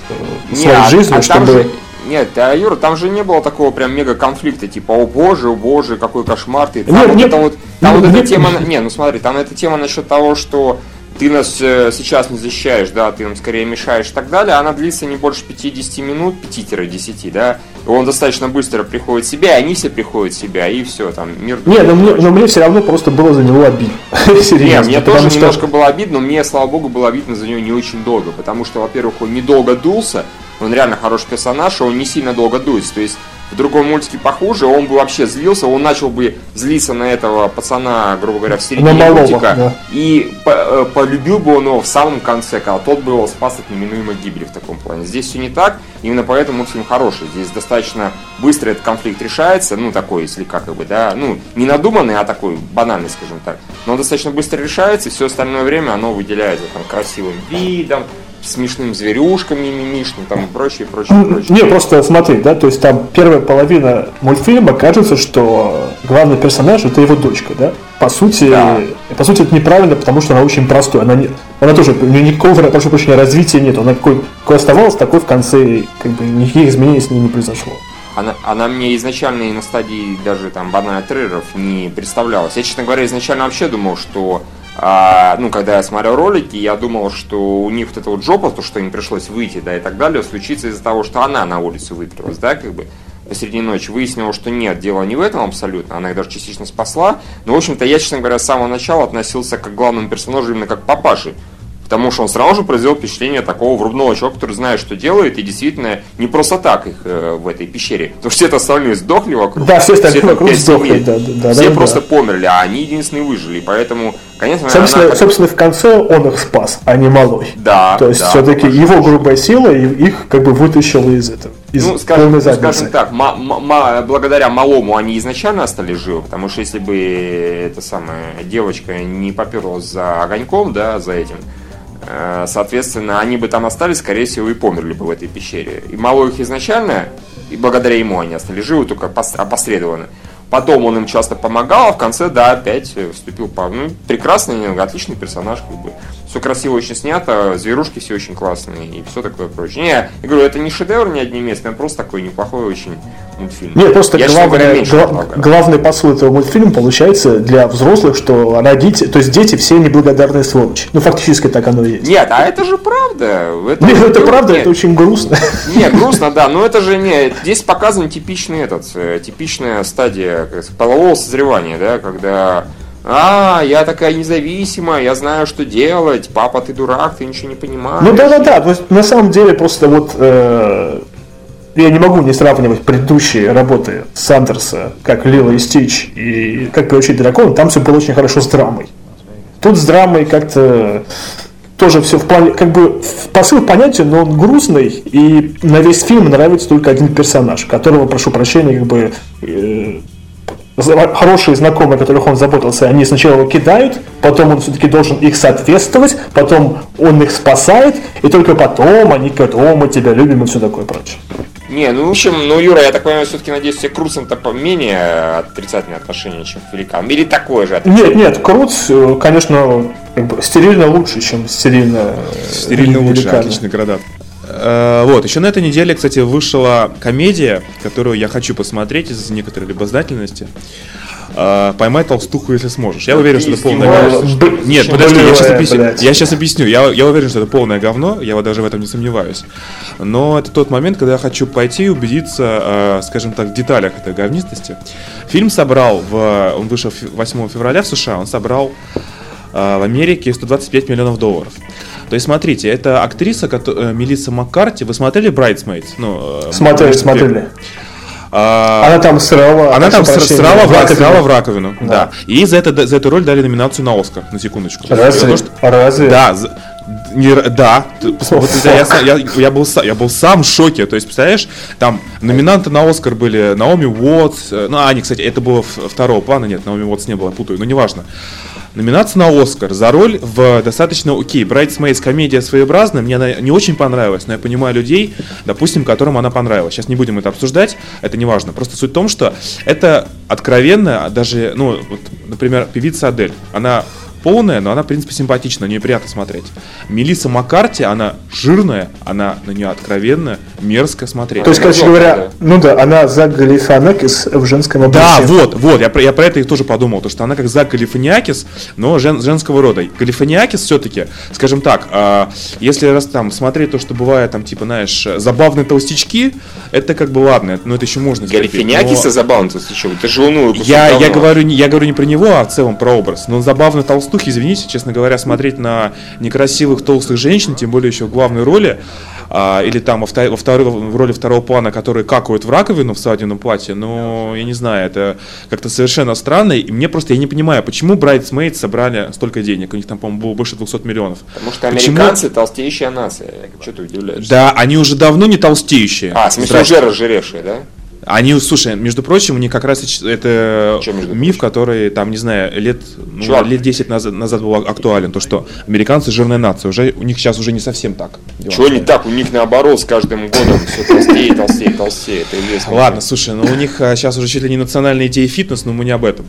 э, своей не, жизнью, а чтобы... Же... Нет, а, Юра, там же не было такого прям мега конфликта, типа, о боже, о боже, какой кошмар ты. Там нет, вот нет, это вот, там нет, вот эта тема, не, ну смотри, там эта тема насчет того, что ты нас э, сейчас не защищаешь, да, ты нам скорее мешаешь и так далее, она длится не больше 50 минут, 5-10, да, и он достаточно быстро приходит в себя, и они все приходят в себя, и все, там, мир... Не, но мне, но мне все равно просто было за него обидно. [LAUGHS] Не, мне тоже что... немножко было обидно, но мне, слава богу, было обидно за него не очень долго, потому что, во-первых, он недолго дулся, он реально хороший персонаж, и он не сильно долго дуется, то есть в другом мультике похуже, он бы вообще злился, он начал бы злиться на этого пацана, грубо говоря, в середине малого, мультика, да. и по э, полюбил бы он его в самом конце, когда тот бы его спас от неминуемой гибели в таком плане. Здесь все не так, именно поэтому мультфильм хороший. Здесь достаточно быстро этот конфликт решается, ну, такой, если как бы, да, ну, не надуманный, а такой банальный, скажем так. Но он достаточно быстро решается, и все остальное время оно выделяется там красивым видом, смешным зверюшками мимишным, там и прочее, прочее, прочее. Не, просто смотри, да, то есть там первая половина мультфильма кажется, что главный персонаж это его дочка, да? По сути, да. по сути это неправильно, потому что она очень простой, она не, она тоже у нее никакого, прошу прощения, развития нет, она какой, какой оставалась, такой в конце, как бы никаких изменений с ней не произошло. Она, она мне изначально и на стадии даже там банальных трейлеров не представлялась. Я, честно говоря, изначально вообще думал, что а, ну, когда я смотрел ролики, я думал, что у них вот эта вот жопа, то, что им пришлось выйти, да, и так далее, случится из-за того, что она на улицу выпрялась, да, как бы, посреди ночи. Выяснилось, что нет, дело не в этом абсолютно, она их даже частично спасла. Но, в общем-то, я, честно говоря, с самого начала относился к главному персонажу именно как папаши. Потому что он сразу же произвел впечатление такого врубного человека, который знает, что делает, и действительно не просто так их э, в этой пещере. Потому что все это остальные сдохли вокруг. Да, все остальные все вокруг сдохли. Да, да, все да, просто да. померли, а они единственные выжили. Поэтому, конечно, собственно, она... собственно, в конце он их спас, а не малой. Да. То есть, да, все-таки его грубая сила их как бы вытащила из этого. из Ну, скажем, ну, скажем так, благодаря малому они изначально остались живы, потому что если бы эта самая девочка не поперлась за огоньком, да, за этим, соответственно, они бы там остались, скорее всего, и померли бы в этой пещере. И мало их изначально, и благодаря ему они остались живы, только пос- опосредованно. Потом он им часто помогал, а в конце, да, опять э, вступил по... Ну, прекрасный, отличный персонаж, как бы. Все красиво очень снято, зверушки все очень классные и все такое прочее. Не, я говорю, это не шедевр ни одним местом, это просто такой неплохой очень мультфильм. Нет, просто я, говоря, главное, меньше гла- главный посыл этого мультфильма получается для взрослых, что родители, то есть дети все неблагодарные сволочи. Ну, фактически так оно и есть. Нет, а это же правда. Это, Нет, это правда, нет. это очень грустно. Не, грустно, да, но это же не... Здесь показан типичный этот, э, типичная стадия полового созревания, да, когда а, я такая независимая, я знаю, что делать, папа, ты дурак, ты ничего не понимаешь. Ну да, да, да. То есть, на самом деле просто вот э, я не могу не сравнивать предыдущие работы Сандерса, как Лила и Стич и как приучить дракона. Там все было очень хорошо с драмой. Тут с драмой как-то тоже все в плане, как бы посыл понятен, но он грустный, и на весь фильм нравится только один персонаж, которого, прошу прощения, как бы э, хорошие знакомые, о которых он заботился, они сначала его кидают, потом он все-таки должен их соответствовать, потом он их спасает, и только потом они говорят, о, мы тебя любим и все такое прочее. Не, ну, в общем, ну, Юра, я так понимаю, все-таки, надеюсь, все к Крусам-то по- менее отрицательное отношение, чем к великанам. Или такое же Нет, нет, Крут, э, конечно, как бы стерильно лучше, чем стерильно э, Стерильно лучше, великаны. отличный градат. Э, Вот, еще на этой неделе, кстати, вышла комедия, которую я хочу посмотреть из некоторой любознательности. Э, Поймай толстуху, если сможешь. Я уверен, что это полное говно. Нет, подожди, я сейчас объясню. Я сейчас объясню. Я, я уверен, что это полное говно, я вот даже в этом не сомневаюсь. Но это тот момент, когда я хочу пойти и убедиться, э, скажем так, в деталях этой говнистости. Фильм собрал, в, он вышел фе- 8 февраля в США, он собрал в Америке 125 миллионов долларов. То есть, смотрите, это актриса кото- э, Мелисса Маккарти. Вы смотрели «Брайтсмейтс»? Ну, э, Смотрели, «Брэд смотрели. Питт»? А, Она там срала. она там прощения, срала в рак- раковину. срала в раковину. Да. Да. И за, это, за эту роль дали номинацию на Оскар, на секундочку. Разве? Том, что- Разве? Да, не да, Т- [LAUGHS] вот это я, я, я был, я был сам в шоке. То есть, представляешь, там номинанты на Оскар были Наоми Уотс. э, Ну, а, они, кстати, это было второго плана, нет, Наоми Уотс не было, путаю, но неважно. Номинация на Оскар за роль в достаточно окей. Брайтсмейдс комедия своеобразная, мне она не очень понравилась, но я понимаю людей, допустим, которым она понравилась. Сейчас не будем это обсуждать, это не важно. Просто суть в том, что это откровенно, даже, ну, вот, например, певица Адель, она полная, но она, в принципе, симпатична, на нее приятно смотреть. Мелисса Маккарти, она жирная, она на нее откровенно, мерзко смотреть. То есть, короче говоря, да. ну да, она за Галифанакис в женском Да, обличье. вот, вот, я про, я про это и тоже подумал, то, что она как Зак Галифаниакис, но жен- женского рода. Галифаниакис все-таки, скажем так, а, если раз там смотреть то, что бывает там, типа, знаешь, забавные толстячки, это как бы ладно, это- ну это еще можно стерпеть, Галифиниакиса но- забавно, ты что, ты же кусок Я, я, говорю, не- я говорю не про него, а в целом про образ. Но забавно толстух, извините, честно говоря, смотреть на некрасивых толстых женщин, тем более еще в главной роли, а, или там во, втор- во второй, в роли второго плана, которые какают в раковину в свадебном платье, ну, я не знаю, это как-то совершенно странно. И мне просто, я не понимаю, почему Bridesmaids собрали столько денег, у них там, по-моему, было больше 200 миллионов. Потому что Почему? американцы толстеющая нация. Что ты удивляешься? Да, они уже давно не толстеющие. А, в смысле, уже разжиревшие, да? Они, слушай, между прочим, у них как раз это между миф, который там, не знаю, лет, ну, лет 10 назад, назад был актуален, то, что американцы жирная нация, уже у них сейчас уже не совсем так. Чего не так? У них наоборот с каждым годом все толстее, толстее, толстее. Это известно. Ладно, слушай, ну у них сейчас уже чуть ли не национальная идея фитнес, но мы не об этом.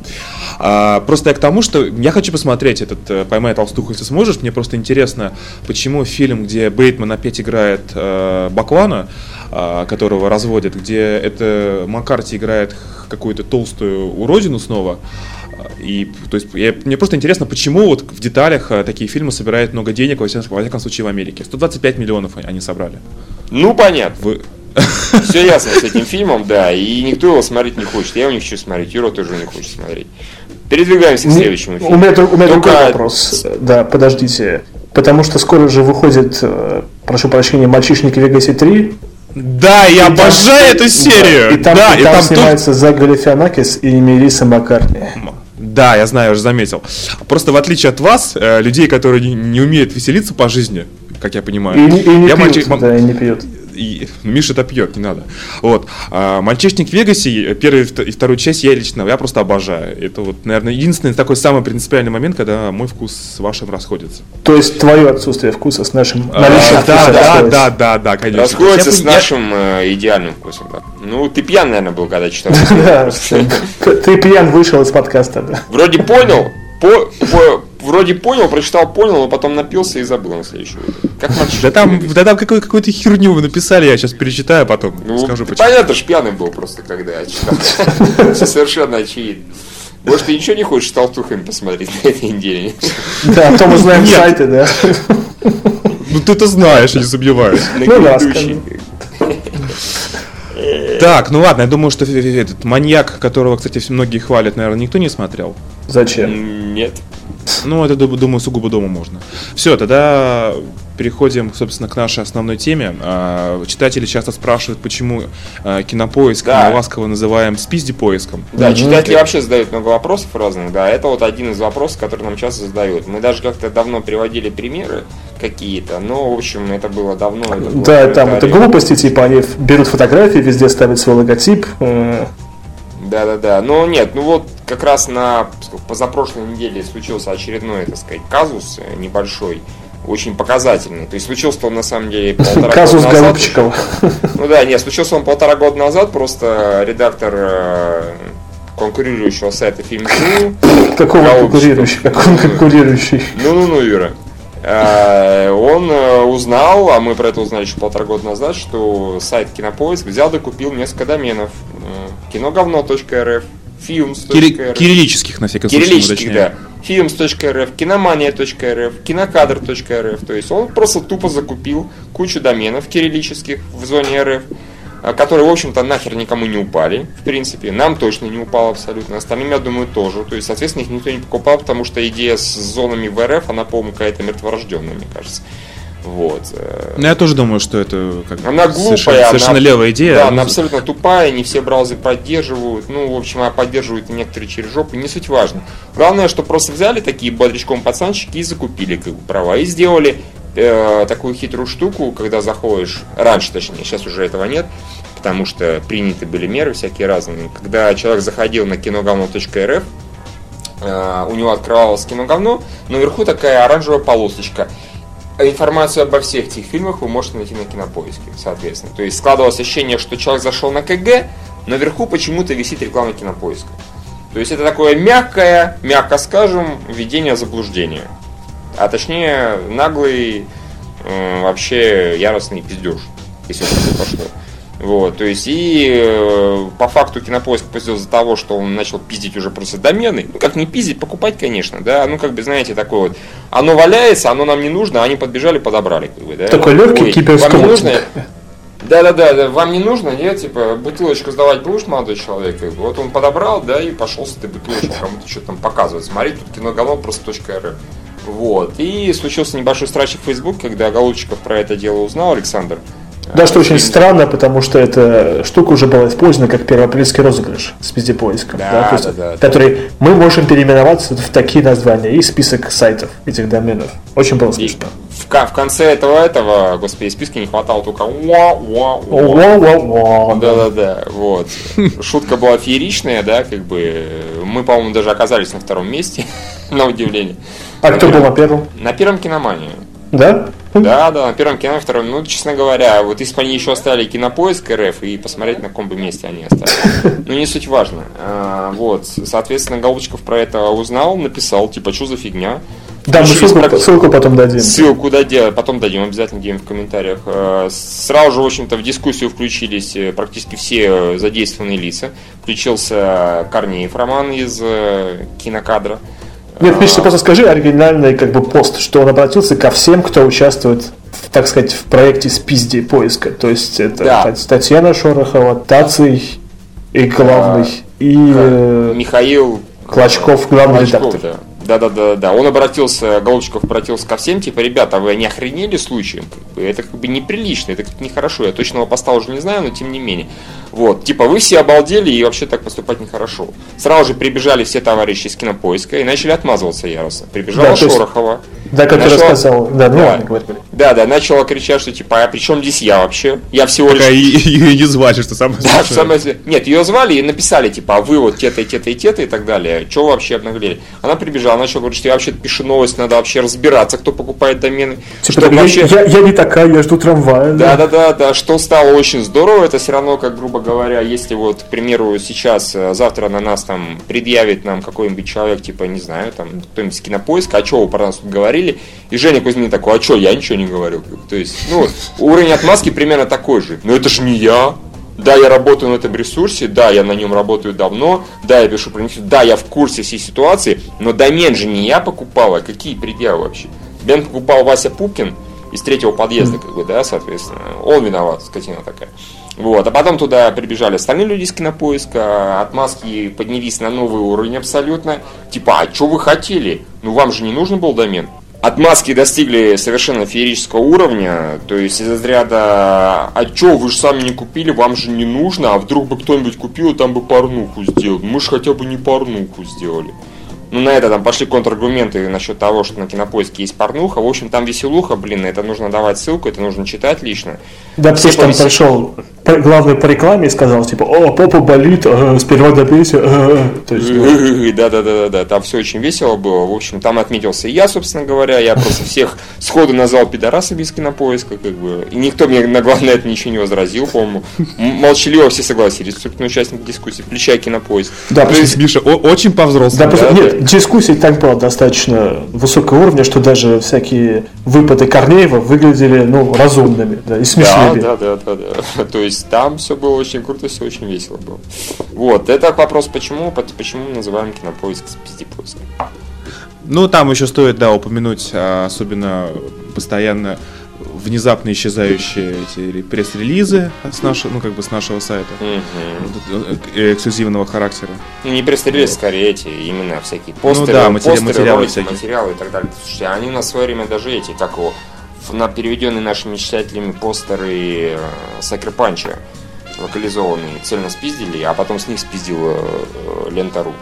А, просто я к тому, что я хочу посмотреть этот э, «Поймай толстуху, если сможешь». Мне просто интересно, почему фильм, где Бейтман опять играет э, Баклана, а, которого разводят, где это Маккарти играет какую-то толстую уродину снова, а, и, то есть, я- мне просто интересно, почему вот в деталях а, такие фильмы собирают много денег, во всяком, во всяком случае, в Америке. 125 миллионов они собрали. Ну, понятно. Вы... [LAUGHS] Все ясно с этим фильмом, да. И никто его смотреть не хочет. Я его не хочу смотреть. Юра тоже не хочет смотреть. Передвигаемся к следующему У фильму. меня, друг- у меня Только- другой вопрос. Да, подождите. Потому что скоро же выходит, э, прошу прощения, «Мальчишник в Вегасе 3». Да, я И там- обожаю эту серию! И там, да, и там снимается Зак Галифианакис и Мелисса Маккартни. Да, я знаю, уже заметил. Просто в отличие от вас, э, людей, которые не, умеют веселиться по жизни, как я понимаю, И, и не я пьют, мальчик- да, и не пьют. И, ну, Миша это пьет, не надо. Вот. А, «Мальчишник в Вегасе», первую и вторую часть я лично, я просто обожаю. Это вот, наверное, единственный такой самый принципиальный момент, когда мой вкус с вашим расходится. То есть твое отсутствие вкуса с нашим а, наличием да, да, да, да, да, конечно. Расходится с нашим э, идеальным вкусом, да. Ну, ты пьян, наверное, был, когда читал. [LAUGHS] Ты пьян вышел из подкаста, да. Вроде понял, по, по, вроде понял, прочитал, понял, но потом напился и забыл на следующий Как мальчик. Да там, да там какую- какую-то херню вы написали, я сейчас перечитаю, потом ну, скажу почему. Понятно, ж пьяный был просто, когда я читал. [LAUGHS] Все совершенно очевидно. Может, ты ничего не хочешь с толтухами посмотреть на этой неделе? Да, а то мы знаем сайты, да. Ну ты-то знаешь, я не сомневаюсь. Ну да, Так, ну ладно, я думаю, что этот маньяк, которого, кстати, многие хвалят, наверное, никто не смотрел. Зачем? Нет. Ну, это, думаю, сугубо дома можно. Все, тогда переходим, собственно, к нашей основной теме. А, читатели часто спрашивают, почему а, кинопоиск да. мы ласково называем спизди поиском. Да, mm-hmm. читатели вообще задают много вопросов разных, да. Это вот один из вопросов, который нам часто задают. Мы даже как-то давно приводили примеры какие-то, но, в общем, это было давно. Это было да, там это глупости, типа они берут фотографии, везде ставят свой логотип. Э. Да, да, да. Но нет, ну вот как раз на позапрошлой неделе случился очередной, так сказать, казус э, небольшой, очень показательный. То есть случился он на самом деле [LAUGHS] полтора Казус года назад. Голубчикова. Ну да, нет, случился он полтора года назад, просто редактор э, конкурирующего сайта фильм Какого конкурирующего? Какой он конкурирующий? Ну-ну-ну, Юра. Э, он узнал, а мы про это узнали еще полтора года назад, что сайт Кинопоиск взял да купил несколько доменов. киноговно.рф, films.rf. Кириллических, на всякий случай. Кириллических, да. films.rf, киномания.рф, кинокадр.рф. То есть он просто тупо закупил кучу доменов кириллических в зоне РФ, а, которые, в общем-то, нахер никому не упали, в принципе. Нам точно не упало абсолютно. Остальным, я думаю, тоже. То есть, соответственно, их никто не покупал, потому что идея с зонами в РФ, она, по-моему, какая-то мертворожденная, мне кажется. Вот. Э, ну, я тоже думаю, что это как она глупая, совершенно, совершенно она, левая идея. Да, она абсолютно тупая, не все браузеры поддерживают. Ну, в общем, она поддерживает некоторые через жопу, не суть важно. Главное, что просто взяли такие бодрячком пацанчики и закупили как бы, права. И сделали э, такую хитрую штуку, когда заходишь, раньше точнее, сейчас уже этого нет, потому что приняты были меры всякие разные. Когда человек заходил на киноговно.рф, э, у него открывалось киноговно, но вверху такая оранжевая полосочка – информацию обо всех этих фильмах вы можете найти на кинопоиске, соответственно. То есть складывалось ощущение, что человек зашел на КГ, но вверху почему-то висит реклама кинопоиска. То есть это такое мягкое, мягко скажем, введение заблуждения. А точнее, наглый, э, вообще яростный пиздеж, если это пошло. Вот, то есть, и э, по факту кинопоиск пиздил за того, что он начал пиздить уже просто домены. Ну, как не пиздить, покупать, конечно, да. Ну, как бы, знаете, такое вот. Оно валяется, оно нам не нужно, они подбежали, подобрали, как бы, да. Такой легкий киберскоутинг. Да, да, да, да, вам не нужно, нет, типа, бутылочку сдавать будешь, молодой человек? Вот он подобрал, да, и пошел с этой бутылочкой [LAUGHS] кому-то что-то там показывать. Смотри, тут кино говно просто .рф. Вот. И случился небольшой страчик в Facebook, когда Голубчиков про это дело узнал, Александр. Да, что очень странно, потому что эта штука уже была использована как первоапрельский розыгрыш с вездепоиском, да, да, есть, да, да, который да. мы можем переименоваться в такие названия и список сайтов этих доменов. Очень было смешно. В, в конце этого этого, господи, списка не хватало только Да-да-да, вот. Шутка была фееричная, да, как бы. Мы, по-моему, даже оказались на втором месте, [LAUGHS] на удивление. А кто был на первом? На первом киномании. Да? Да, да, на первом кино, втором. Ну, честно говоря, вот если бы они еще оставили кинопоиск РФ и посмотреть, на каком бы месте они оставили. [LAUGHS] Ну, не суть важно. А, вот, соответственно, Голубчиков про это узнал, написал, типа, что за фигня. Да, мы ссылку, прак... ссылку потом дадим. Ссылку дадим, потом дадим, обязательно дадим в комментариях. А, сразу же, в общем-то, в дискуссию включились э, практически все задействованные лица. Включился Корнеев Роман из э, кинокадра. Нет, Миша, просто скажи оригинальный как бы пост, что он обратился ко всем, кто участвует, в, так сказать, в проекте спизди поиска. То есть это да. Татьяна Шорохова, Таций и главный, а, и э, Михаил Клочков, главный Клочков, редактор. Да. Да, да, да, да. Он обратился, Голубчиков обратился ко всем, типа, ребята, вы не охренели случаем? Бы. Это как бы неприлично, это как нехорошо. Я точного поста уже не знаю, но тем не менее. Вот, типа, вы все обалдели и вообще так поступать нехорошо. Сразу же прибежали все товарищи из кинопоиска и начали отмазываться яростно. Прибежала Да, то есть- Шорохова. Да, как ты Начала- рассказал. Да, ну Да. ладно. Да, да, начала кричать, что типа, а при чем здесь я вообще? Я всего лишь... Ее не звали, что самое Да, что самое- Нет, ее звали и написали, типа, а вы вот те-то и те-то и те-то и так далее. Че вы вообще обнаглели? Она прибежала, начала говорить, что я вообще пишу новость, надо вообще разбираться, кто покупает домены. Типа, Что я, вообще... я, я не такая, я жду трамвая. Да, да, да, да, что стало очень здорово, это все равно, как грубо говоря, если вот, к примеру, сейчас, э, завтра на нас там предъявит нам какой-нибудь человек, типа, не знаю, там, кто-нибудь с кинопоиска, а что вы про нас тут говорили, и Женя Кузьмин такой, а что, я ничего не бы, То есть, ну, уровень отмазки примерно такой же. Но это же не я. Да, я работаю на этом ресурсе, да, я на нем работаю давно, да, я пишу про них, да, я в курсе всей ситуации, но домен же не я покупал, а какие предъявы вообще? Домен покупал Вася Пупкин из третьего подъезда, как бы, да, соответственно. Он виноват, скотина такая. Вот, а потом туда прибежали остальные люди из кинопоиска, отмазки поднялись на новый уровень абсолютно. Типа, а что вы хотели? Ну вам же не нужен был домен. Отмазки достигли совершенно феерического уровня, то есть из разряда «А чё, вы же сами не купили, вам же не нужно, а вдруг бы кто-нибудь купил, там бы порнуху сделал. Мы же хотя бы не порнуху сделали». Ну, на это там пошли контраргументы насчет того, что на кинопоиске есть порнуха. В общем, там веселуха, блин, на это нужно давать ссылку, это нужно читать лично. Да, Все что там повесе- пришел главный по рекламе и сказал, типа, о, попа болит, э, сперва добейся. э, э». То есть, ну, Да, да, да, да, да. Там все очень весело было. В общем, там отметился и я, собственно говоря. Я просто всех сходу назвал пидорасами из кинопоиска, как бы. И никто мне на главное это ничего не возразил, по-моему. Молчаливо все согласились, собственно, участник дискуссии, включая кинопоиск. да, То есть, Миша, очень просто- да, нет, дискуссия и так была достаточно высокого уровня, что даже всякие выпады Корнеева выглядели, ну, разумными, да, и Да, смешными. да, да, да, да. [LAUGHS] То есть там все было очень круто, все очень весело было. Вот, это вопрос почему, почему мы называем кинопоиск спиздипоиск. Ну, там еще стоит, да, упомянуть, а, особенно постоянно внезапно исчезающие эти пресс-релизы с нашего, ну, как бы с нашего сайта. Э, эксклюзивного характера. Ну, не пресс скорее эти, именно всякие постеры, Ну да, матери- постеры, материалы ролики, всякие. материалы и так далее. Слушайте, они на свое время даже эти, как его, на переведенные нашими читателями постеры э, Сакер Панча локализованные цельно спиздили, а потом с них спиздила э, Лента.ру.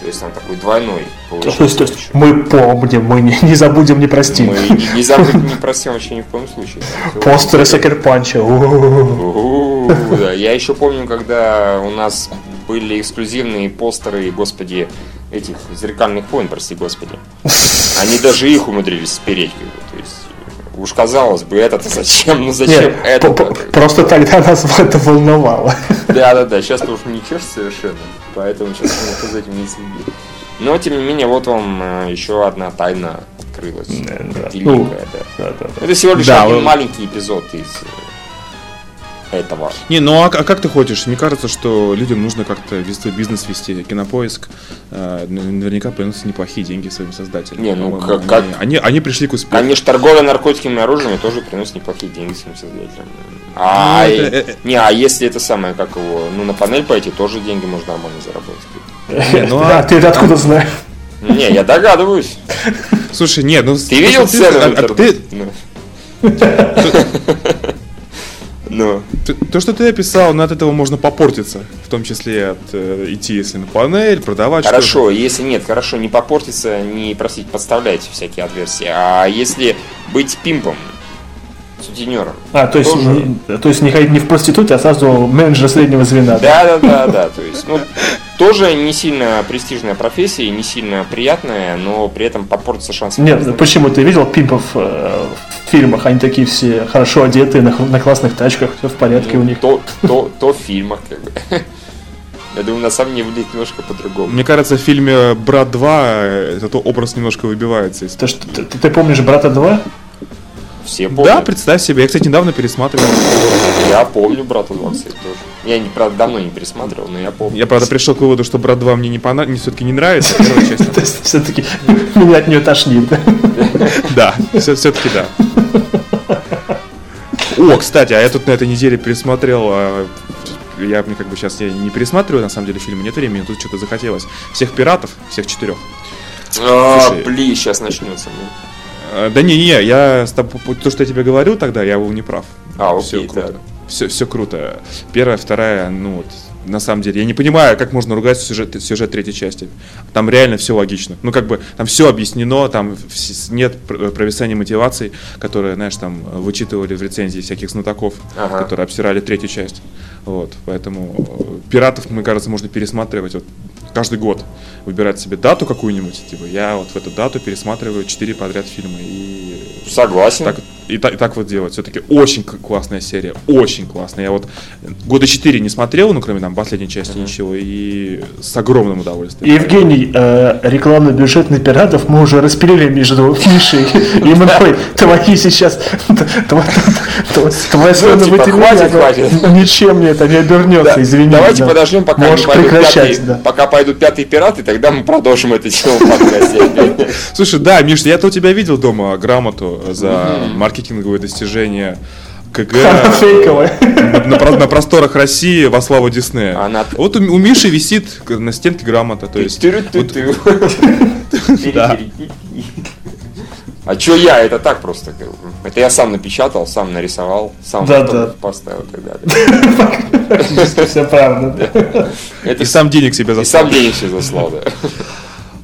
То есть там такой двойной То есть, получился. то есть мы помним, мы не, не забудем, не простим. Мы не, не забудем, не простим вообще ни в коем случае. Постеры Сакер Панча. Да. Я еще помню, когда у нас были эксклюзивные постеры, господи, этих зеркальных войн, прости господи. Они даже их умудрились спереть, то есть. Уж казалось бы, это-то зачем? Ну зачем Нет, это? просто тогда нас это волновало. Да, да, да, сейчас ты уж не чешешь совершенно, поэтому сейчас немножко за этим не следи. Но, тем не менее, вот вам э, еще одна тайна открылась. да. Великая, Ну, да. Да, да, да. Это всего лишь Да, один вы- маленький эпизод из э, этого. Не, ну а, а как ты хочешь? Мне кажется, что людям нужно как-то вести бизнес вести. Кинопоиск э, наверняка приносит неплохие деньги своим создателям. Не, ну, как- они, они, они пришли к успеху. Конечно, торговля наркотиками и оружием тоже приносит неплохие деньги своим создателям. А, Ну, это- э- не, а если это самое, как его, ну на панель пойти, тоже деньги можно нормально заработать. Не, ну, а- ты это откуда знаешь? Не, я догадываюсь. Слушай, нет, ну... Ты видел цены а- в ты- интернете? Ну. Ну, Т- То, что ты описал, ну, от этого можно попортиться. В том числе от э, идти, если на панель, продавать что-то. хорошо, если нет, хорошо, не попортиться, не просить, подставляйте всякие отверстия. А если быть пимпом, сутенером, А, то есть, Тоже. не, то есть не, ходить не в проституте, а сразу менеджер среднего звена. Да, да, да, да. То есть, ну, тоже не сильно престижная профессия, не сильно приятная, но при этом попортится шанс. Нет, почему? Ты видел пимпов э, в фильмах? Они такие все хорошо одетые, на, на классных тачках, все в порядке у них. То, то, то в фильмах, как бы. [LAUGHS] Я думаю, на самом деле выглядит немножко по-другому. Мне кажется, в фильме «Брат 2» э, этот образ немножко выбивается. из- ты, ты- ты помнишь «Брата 2»? Все помнят. Да, представь себе. Я, кстати, недавно пересматривал. Я помню брата 2, кстати, тоже. Я, не, правда, давно не пересматривал, но я помню. Я, правда, пришел к выводу, что «Брат 2» мне не, пона... не все-таки не нравится, первая часть. [LAUGHS] То есть все-таки [LAUGHS] меня от нее тошнит. [LAUGHS] да? Да, все-таки да. О, кстати, а я тут на этой неделе пересмотрел а, я мне как бы сейчас я не пересматриваю на самом деле фильмы, нет времени, тут что-то захотелось. Всех пиратов, всех четырех. А, Слушай. блин, сейчас начнется. Э, Да не, не, я с тобой- то, что я тебе говорил тогда, я был не прав. А, все окей, круто. так. Все, все круто. Первая, вторая, ну вот, на самом деле, я не понимаю, как можно ругать сюжет, сюжет третьей части. Там реально все логично. Ну, как бы, там все объяснено, там нет пр- провисания мотиваций, которые, знаешь, там вычитывали в рецензии всяких знатоков, Ага. которые обсирали третью часть. Вот, поэтому э, пиратов, мне кажется, можно пересматривать вот каждый год. Выбирать себе дату какую-нибудь, типа, я вот в эту дату пересматриваю четыре подряд фильма и Согласен. так, и, та- и так вот делать. Все-таки очень классная серия, очень классная. Я вот года четыре не смотрел, ну кроме там последней части ничего, и с огромным удовольствием. Евгений, э, рекламный бюджет на пиратов мы уже распилили между Мишей и мной. Твои сейчас... тв- тв- Твоя сцена хватит, хватит. Ничем мне это не обернется, извини. Давайте да. подождем, пока, прекращать, пока пойдут пятые пираты, тогда мы продолжим эту тему в подкасте. [LAUGHS] Слушай, да, Миш, я-то у тебя видел дома грамоту за маркетинговые достижения КГ [LAUGHS] фейковая. на, на на просторах России во славу Диснея. Она- Вот у, у Миши висит на стенке грамота, то есть. [LAUGHS] Да. А чё я? Это так просто. Это я сам напечатал, сам нарисовал, сам Да, да. поставил и так далее. [LAUGHS] Все правда. Это и сам денег себе и заставил. сам денег себе заслал, да.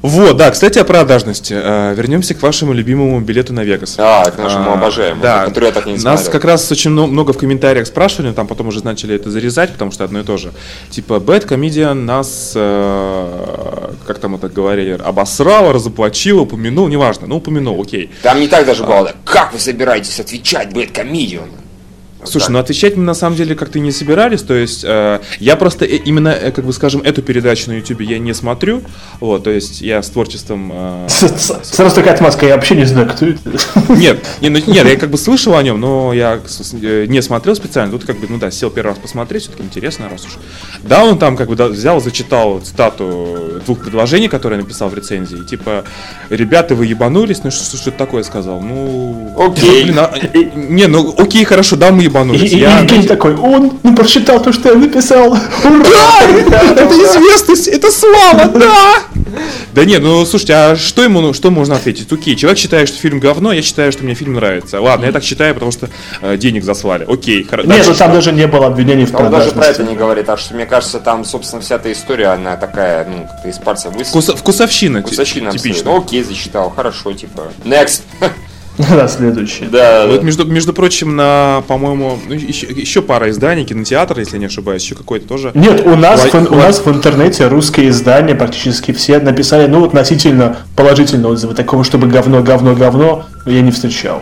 Вот, да, кстати, о продажности. Э, Вернемся к вашему любимому билету на Вегас. А, к нашему А, обожаемому, да. который я так и не Нас смотрел. как раз очень мно- много в комментариях спрашивали, там потом уже начали это зарезать, потому что одно и то же. Типа, Bad Comedian нас, э, как там это говорили, обосрал, разоплачил, упомянул, неважно, ну упомянул, окей. Там не так даже было. да. Как вы собираетесь отвечать, Бэт Комедиан? Слушай, ну отвечать мы на самом деле как-то не собирались, то есть э, я просто э, именно, э, как бы скажем, эту передачу на YouTube я не смотрю, вот, то есть я с творчеством... э, Сразу такая отмазка, я вообще не знаю, кто это. Нет, не, ну, нет, я как бы слышал о нем, но я э, не смотрел специально. Тут как бы, ну да, сел первый раз посмотреть, все-таки интересно, раз уж. Да, он там как бы да, взял, зачитал цитату двух предложений, которые написал в рецензии. Типа, ребята, вы ебанулись, ну что, что это такое сказал? Ну... Окей. блин, а- не, ну окей, хорошо, да, мы И, ебанулись. и Я- Евгений такой, он не прочитал то, что я написал. Ура! Это известность, это слава, [LAUGHS] да! Да нет, ну слушайте, а что ему, ну, что можно ответить? Окей, человек считает, что фильм говно, я считаю, что мне фильм нравится. Ладно, я так считаю, потому что э, денег заслали. Окей, хорошо. Нет, ну там даже не было обвинений в Он даже про это не говорит, так что мне кажется, там, собственно, вся эта история, она такая, ну, как-то из пальца высосана. Вкус- вкусовщина, Вкусовщина типично. Ну, окей, засчитал, хорошо, типа. Next. [LAUGHS] [LAUGHS] Да, следующий. Да, Вот, между, между прочим, на, по-моему, ну, еще, еще пара изданий, кинотеатр, если я не ошибаюсь, еще какой-то тоже. Нет, у нас, Лай- в, у нас в интернете русские издания практически все написали, ну, относительно положительные отзывы. Такого, чтобы говно, говно, говно, я не встречал.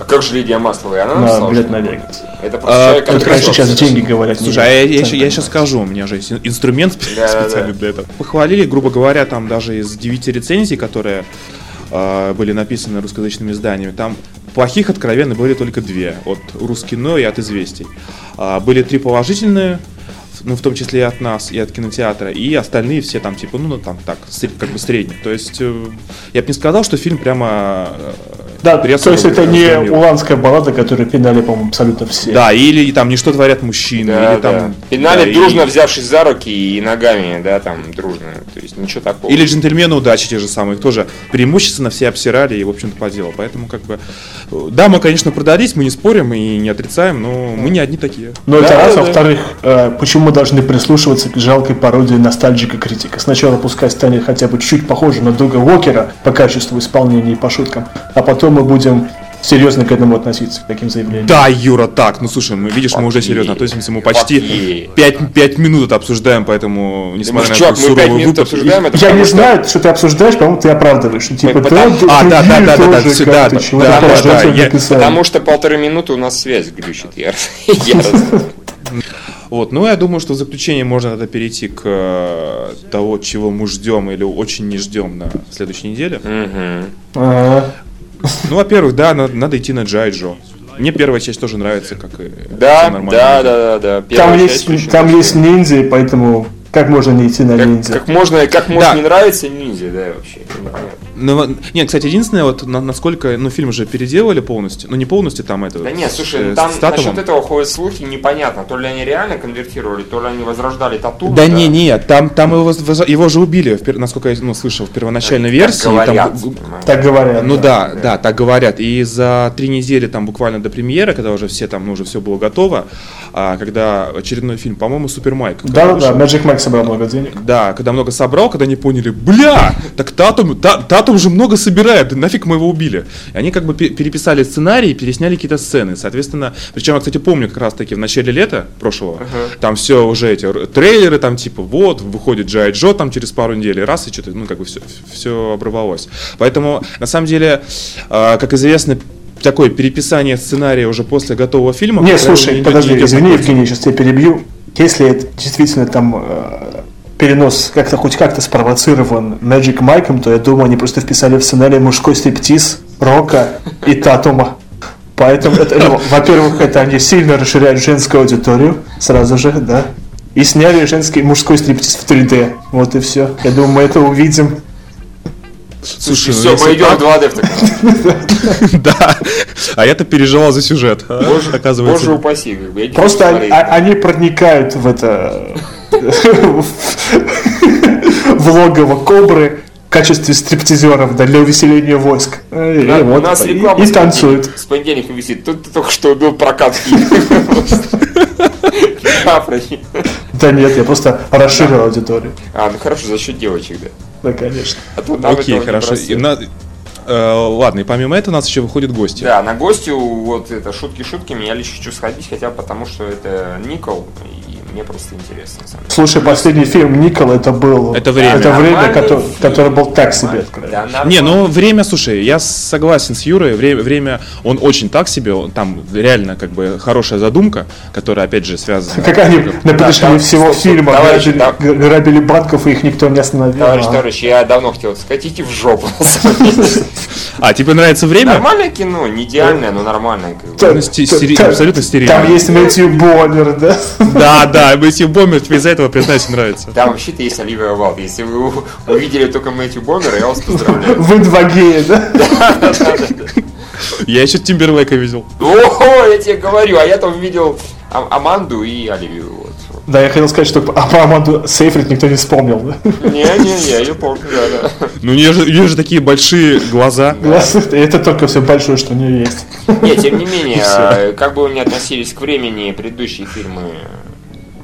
А как же Лидия Маслова? И она На написала, что- на Вегас. Это просто А, человек, который раньше сейчас деньги говорят. Слушай, а я, я, я сейчас скажу, у меня же есть ин- инструмент спе- Да-да-да. специальный для этого. Похвалили, грубо говоря, там даже из девяти рецензий, которые э, были написаны русскоязычными изданиями, там плохих откровенно были только две, от Рускино и от Известий. А, были три положительные, ну, в том числе и от нас, и от кинотеатра, и остальные все там, типа, ну, ну, там, так, как бы средние. То есть, э, я бы не сказал, что фильм прямо... Да, пресса то есть это не уланская баллада, которую пинали, по-моему, абсолютно все. Да, или там не что творят мужчины, Да, или там... да. Пинали да, и- дружно, взявшись за руки и ногами, да, там, дружно. То есть ничего такого. Или джентльмены удачи те же самые, их тоже преимущественно все обсирали и, в общем-то, по делу. Поэтому, как бы, да, мы, конечно, продались, мы не спорим и не отрицаем, но мы не одни такие. Но это Да, раз, да, да. во-вторых, э, почему мы должны прислушиваться к жалкой пародии ностальджика критика? Сначала пускай станет хотя бы чуть похоже на друга Уокера по качеству исполнения и по шуткам, а потом мы будем серьезно к этому относиться, к таким заявлениям. Да, Юра, так, ну слушай, мы, видишь, мы уже серьезно относимся, мы почти Окей. 5, пять минут это обсуждаем, поэтому, Ты несмотря можешь, на чувак, мы пять суровый минут выпуск, обсуждаем это, Я не что- знаю, что ты обсуждаешь, по-моему, ты оправдываешь. Ну, Типа, Потому- да, А, да, да, да, да, да, да, чего-то да, да, положительно да, я- написали. Потому что полторы минуты у нас связь глючит. Я, [LAUGHS] я Вот, ну я думаю, что в заключение можно тогда перейти к э, того, чего мы ждем или очень не ждем на следующей неделе. Мгм. Ага. Ну, во-первых, да, надо, надо идти на Джай Джо. Мне первая часть тоже нравится, как и Да, нормальные да, люди. да, да, да. Там Первая есть, там есть ниндзя, и поэтому как можно не идти на Как, ниндзя? как можно, как может Да. не нравиться ниндзя, да, вообще. непонятно. Ну, не, кстати, единственное, вот на- насколько, ну, фильм уже переделали полностью, ну, не полностью там это. Да нет, с- слушай, э, там с насчет этого ходят слухи, непонятно, то ли они реально конвертировали, то ли они возрождали тату. Да не, не, там, там его, его же убили, насколько я ну, слышал, в первоначальной версии. там говорят, понимаешь. Так говорят. Ну да, да. да, так говорят. И за три недели там буквально до премьеры, когда уже все там, ну, уже все было готово, а, когда очередной фильм, по-моему, Супер Майк. когда Да, да, да, Magic Mike собрал много денег. Да, когда много собрал, когда они поняли, бля, так Татум, Та- Татум же много собирает, да нафиг мы его убили. И они как бы пе- переписали сценарий, пересняли какие-то сцены. Соответственно, причем я, кстати, помню как раз таки в начале лета прошлого, там все уже эти трейлеры, там типа вот, выходит Джай Джо там через пару недель, и раз, и что-то, ну как бы все, все оборвалось. Поэтому, на самом деле, а, как известно, такое переписание сценария уже после готового фильма. Не, правило, слушай, идет- подожди, идет извини. Евгений, сейчас тебя перебью. Если это действительно там э, перенос как-то хоть как-то спровоцирован Magic Майком, то я думаю, они просто вписали в сценарий мужской стриптиз, рока и татума. Поэтому, это, ну, [LAUGHS] во-первых, это они сильно расширяют женскую аудиторию сразу же, да. И сняли женский мужской стриптиз в 3D. Вот и все. Я думаю, мы это увидим. Слушай, ну, все, если мы идем в 2D в таком. [LAUGHS] Да, а я-то переживал за сюжет. Боже, Оказывается, боже упаси, Просто а- они проникают в это [LAUGHS] в логово кобры в качестве стриптизеров да, для увеселения войск. И, Да, и у вот, нас и- реклама и с танцуют. С понедельника висит. Тут ты только что убил прокат. [LAUGHS] [LAUGHS] Да, нет, я просто расширил аудиторию. А, ну хорошо, за счет девочек, да. Да, конечно. А Окей, хорошо. И э, ладно, и помимо этого у нас еще выходят гости. Да, на гостю, вот это шутки шутками, я лишь хочу сходить, хотя потому, что это Никол, и мне просто интересно, на самом деле. Слушай, последний фильм Никол это был... Это время. Это время, фильм. которое был так себе. Да, Не, ну время, слушай, я согласен с Юрой, время, время, он очень так себе, он, там реально как бы хорошая задумка, которая опять же связана. Как они на протяжении всего фильма грабили, банков, и их никто не остановил. Товарищ, А. товарищ, я давно хотел сказать, идите в жопу. [LAUGHS] А, тебе нравится время? Нормальное кино, не идеальное, но нормальное. Ну, абсолютно стерильно. Там есть Мэтью Боннер, да? Да, да, Мэтью Бомбер, тебе из-за этого, признаюсь, нравится. Там вообще-то есть Оливия Валд. Если вы увидели только Мэтью Бомбера, я вас поздравляю. В Инвагее, да? [LAUGHS] Я еще Тимберлейка видел. О, я тебе говорю, а я там видел Аманду и Оливию. Да, я хотел сказать, что а про Аманду Сейфрид никто не вспомнил. да? Не-не-не, я ее помню, да-да. Ну, у нее же, у нее же такие большие глаза. [LAUGHS] Это только все большое, что у нее есть. Не, тем не [LAUGHS] менее, как бы вы ни относились к времени, предыдущие фильмы,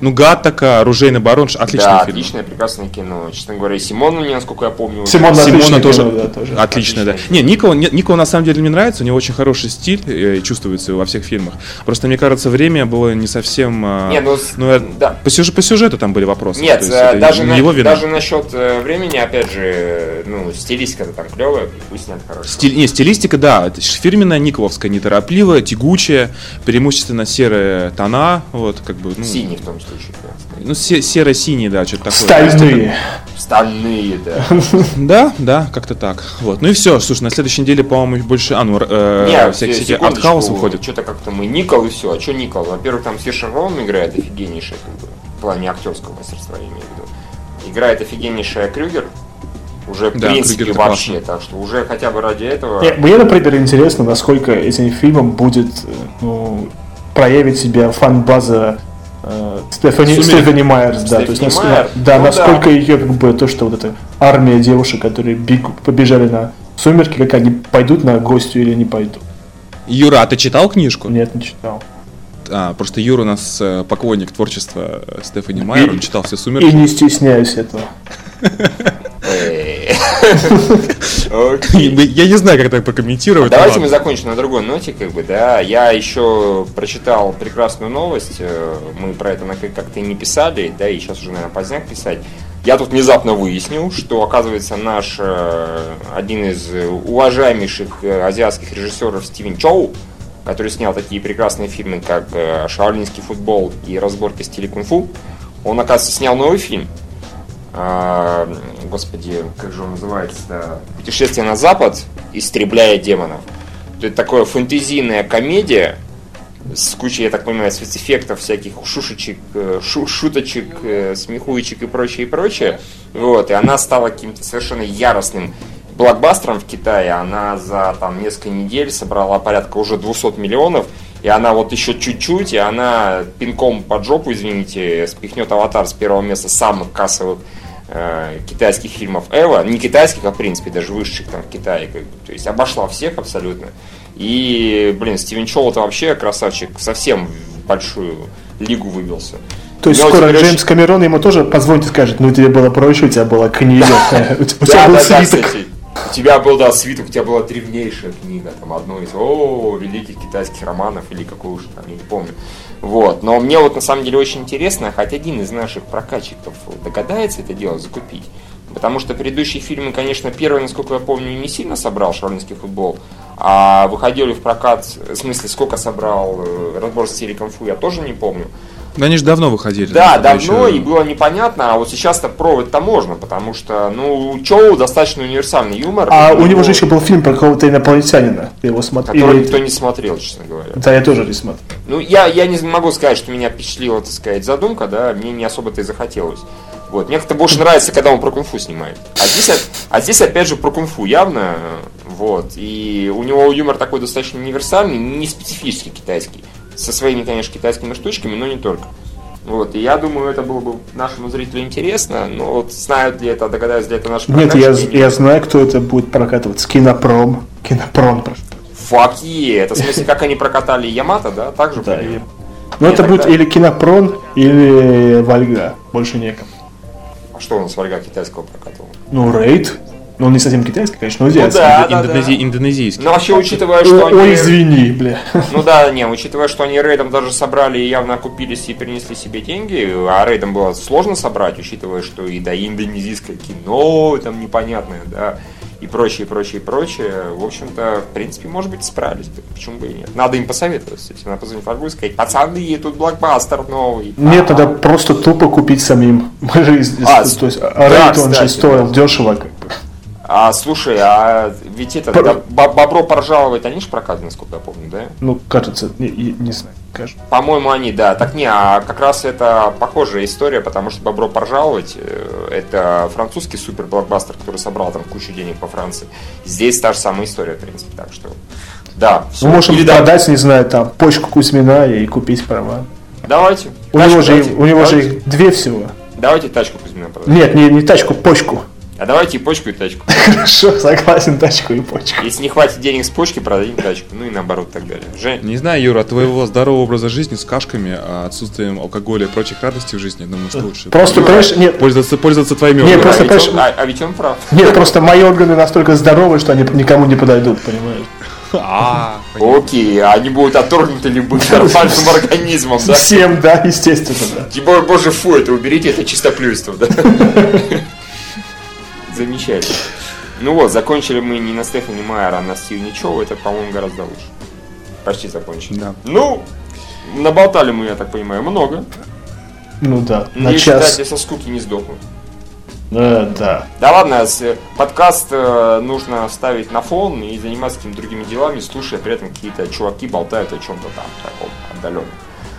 Ну, Гаттака, Оружейный барон, отличный да, фильм. отличное, прекрасное кино. Честно говоря, и Симон мне, насколько я помню, Симон Симона отличное тоже, кино, да, тоже. отлично, да. Отличное Не, Никола, не- Никола на самом деле мне нравится, у него очень хороший стиль, э, чувствуется во всех фильмах. Просто мне кажется, время было не совсем. а, Не, ну, с- ну, э, да. по, сюжету, по сюжету там были вопросы. Нет, есть э, даже, на- его вина. даже насчет э, времени, опять же, ну, стилистика там клевая, пусть снят хорошо. Стиль, не, стилистика, да, фирменная Николовская, неторопливая, тягучая, преимущественно серые тона, вот, как бы, ну, Синий в том да. ну се- серо-синий, да, что-то такое. Стальные. Стальные, да. [LAUGHS] Да, да, как-то так. Вот, ну и все, слушай, на следующей неделе, по-моему, больше, а, ну, э, Не, всякие, артхаус выходят. Что-то как-то мы Никол и все. А что Никол? Во-первых, там Сиршин Роун играет офигеннейший, как бы, в плане актерского мастерства, я имею в виду. Играет офигеннейшая Крюгер. Уже, в Да, принципе, Крюгер вообще. классно. Так что уже хотя бы ради этого... Не, Мне, например, интересно, насколько этим фильмом будет э, ну, проявить себя фан-база э, Стефани, Сумерек. Стефани Майерс, да, Стефани то есть насколько, Майер? да, Ну насколько да. ее как бы то, что вот эта армия девушек, которые бегу- побежали на сумерки, как они пойдут на гостю или не пойдут. Юра, а ты читал книжку? Нет, не читал. А, просто Юра у нас э, поклонник творчества э, Стефани Майер, он читал все И «Сумерки». не стесняюсь этого. [LAUGHS] Эй. И Окей. мы- Я не знаю, как так прокомментировать. ну Давайте мы закончим на другой ноте, как бы, да. Я еще прочитал прекрасную новость. э, Мы про это как-то и не писали, да, и сейчас уже, наверное, поздняк писать. Я тут внезапно выяснил, что, оказывается, наш э, один из уважаемейших э, азиатских режиссеров Стивен Чоу, который снял такие прекрасные фильмы, как «Шаолинский футбол» и «Разборки в стиле кунг-фу», он, оказывается, снял новый фильм. А, господи, как же он называется? Путешествие на запад, истребляя демонов. Это такое фэнтезийная комедия с кучей, я так понимаю, спецэффектов, всяких шушечек, э, шу- шуточек, э, смехуечек и прочее, и прочее. Вот, и она стала каким-то совершенно яростным блокбастером в Китае, она за там несколько недель собрала порядка уже 200 миллионов, и она вот еще чуть-чуть, и она пинком под жопу, извините, спихнет «Аватар» с первого места самых кассовых э, китайских фильмов Эва, не китайских, а в принципе даже высших там в Китае, как бы, то есть обошла всех абсолютно. И, блин, Стивен Чоу это вообще красавчик, совсем в большую лигу выбился. То есть скоро Джеймс Камерон ему тоже позвонит и скажет, ну тебе было проще, у тебя была книга, [LAUGHS] у тебя был свиток. У тебя был, да, свиток, у тебя была древнейшая книга, там, одно из, о, великих китайских романов, или какой уж там, я не помню. Вот, но мне вот на самом деле очень интересно, хоть один из наших прокатчиков догадается это дело закупить. Потому что предыдущие фильмы, конечно, первый, насколько я помню, не сильно собрал шарлинский футбол, а выходили в прокат, в смысле, сколько собрал э, разбор стиле конфу, я тоже не помню. Да они же давно выходили. Да, давно еще- и было непонятно, а вот сейчас-то провод-то можно, потому что, ну, Чоу достаточно универсальный юмор. А у него Ну, же еще был фильм про какого-то инопланетянина. Ты его смотрел? Который никто не смотрел, честно говоря. Да, я тоже не смотрел. Ну, я, я не могу сказать, что меня впечатлила, так сказать, задумка, да, мне не особо-то и захотелось. Вот. Мне как-то больше нравится, когда он про кунг-фу снимает. А здесь, а здесь опять же про кунг-фу явно, вот. И у него юмор такой достаточно универсальный, не специфический китайский. Со своими, конечно, китайскими штучками, но не только. Вот, и я думаю, это было бы нашему зрителю интересно, но вот знают ли это, догадаются ли это наши Нет, я, прокатчики, я знаю, кто это будет прокатывать. Кинопром. Кинопром, прошу. Fuck yeah. Это в смысле, как они прокатали Ямато, да? Так же? Да, и- Ну, это будет или Кинопром, или Вольга. Больше некому. А что он с врага китайского прокатывал? Ну, Рейд. Ну, он не совсем китайский, конечно, но Ну азиатский. да, да, Индонези- да. Индонезийский. Ну, вообще, учитывая, О, что Ой, они... извини, бля. Ну да, не, учитывая, что они рейдом даже собрали и явно окупились и перенесли себе деньги, а рейдом было сложно собрать, учитывая, что и да, и индонезийское кино там непонятное, да, и прочее, прочее, прочее. В общем-то, в принципе, может быть, справились. Почему бы и нет? Надо им посоветовать, кстати. Надо позвонить Фаргу и сказать, пацаны, тут блокбастер новый. Нет, тогда просто тупо купить самим. [LAUGHS] Мы же, А, то есть, да, Рейд, он же стоил да. дешево. А, слушай, а ведь это, Про- да, Бо- Бобро поржаловать, они же прокатаны, насколько я помню, да? Ну, кажется, не, не- знаю, кажется. По-моему, они, да. Так не, а как раз это похожая история, потому что «Бобро поржаловать» э, это французский супер блокбастер, который собрал там кучу денег по Франции. Здесь та же самая история, в принципе, так что... Да, всё. Мы можем Или да, продать, не знаю, там, почку Кузьмина и купить права. Давайте. У Тачку него, же, давайте. у него же давайте, их две всего. давайте тачку Кузьмина продадим. Нет, не, не тачку, почку. А давайте и почку, и тачку. [LAUGHS] Хорошо, согласен, тачку и почку. Если не хватит денег с почки, продадим тачку. Ну и наоборот, так далее. Жень, Не знаю, Юра, от твоего здорового образа жизни с кашками, а отсутствием алкоголя и прочих радостей в жизни, я думаю, что лучше. Просто, Юра, понимаешь, нет, Пользоваться, пользоваться твоими Не, органами. просто, а, ведь он, а- а ведь он прав. [LAUGHS] нет, просто мои органы настолько здоровы, что они никому не подойдут, понимаешь? [LAUGHS] А. Окей, а они будут отторгнуты любым нормальным организмом, да? Всем, да, естественно, да. Типа, боже, фу, это уберите, это чистоплюйство, да? Замечательно. Ну вот, закончили мы не на Стефани Майера, а на Стиве Чоу, это, по-моему, гораздо лучше. Почти закончили. Да. Ну, наболтали мы, я так понимаю, много. Ну да, на Надеюсь, час. кстати, со скуки не сдохну. Э, да. Да ладно, с- подкаст э, нужно ставить на фон и заниматься какими-то другими делами, слушая при этом какие-то чуваки болтают о чем-то там таком отдаленном.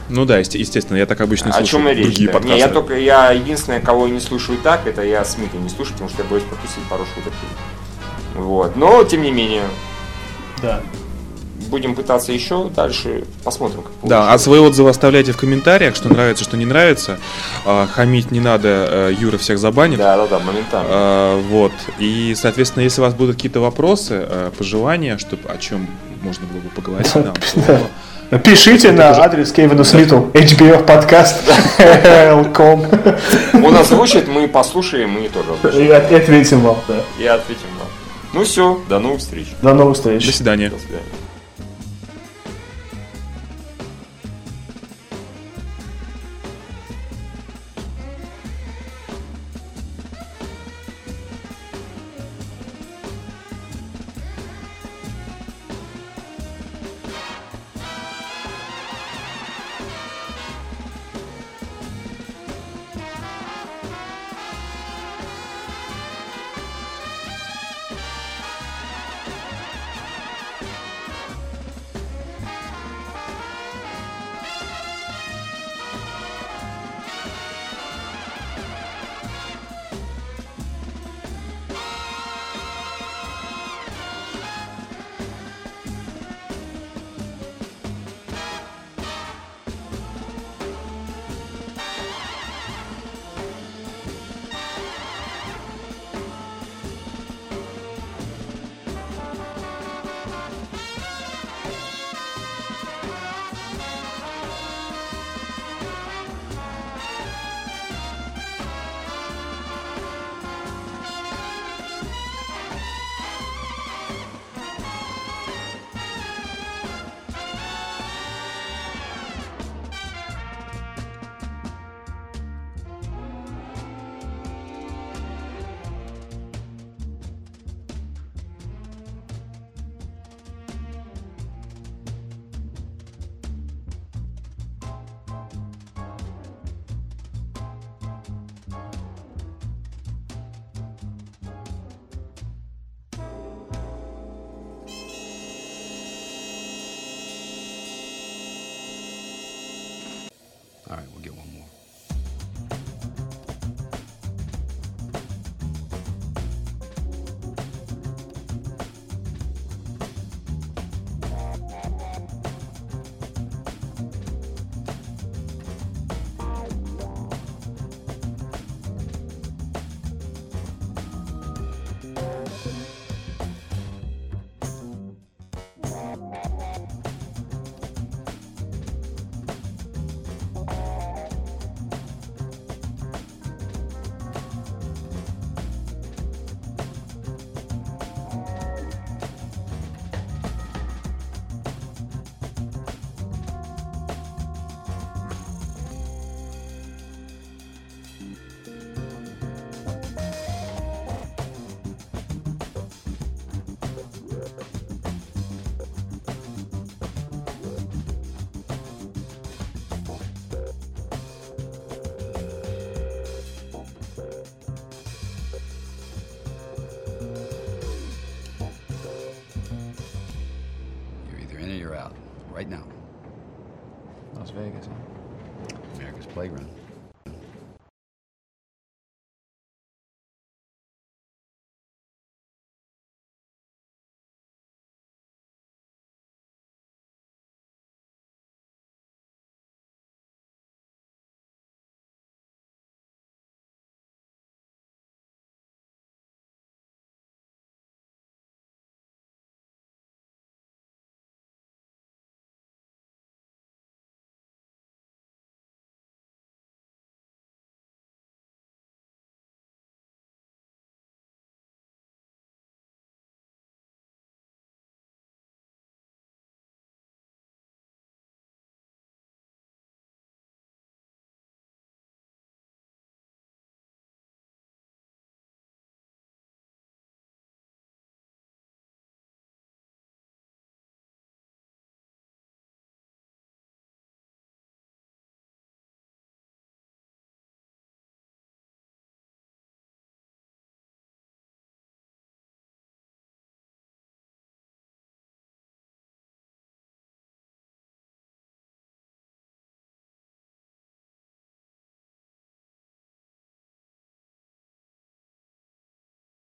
Ну да, есте- естественно, я так обычно и О чем слушаю речь? другие да? подкасты. Не, я только я единственное, кого я не слушаю так, это я Смита не слушаю, потому что я боюсь пропустить пару шуток. Вот. Но тем не менее, Да. будем пытаться еще дальше, посмотрим, как Да, а получится. свои отзывы оставляйте в комментариях, что нравится, что не нравится. А, Хамить не надо, э, Юра всех забанит. Да, да, да, моментально. А, Вот. И, соответственно, если у вас будут какие-то вопросы, э, пожелания, чтобы о чем можно было бы поговорить [LAUGHS] нам, то Пишите на адрес Кевину Смиту, HBO подкаст, L.com, Он озвучит, мы послушаем и тоже озвучим. и ответим вам, да. И ответим вам. Ну все, до новых встреч. До новых встреч. до свидания. До свидания.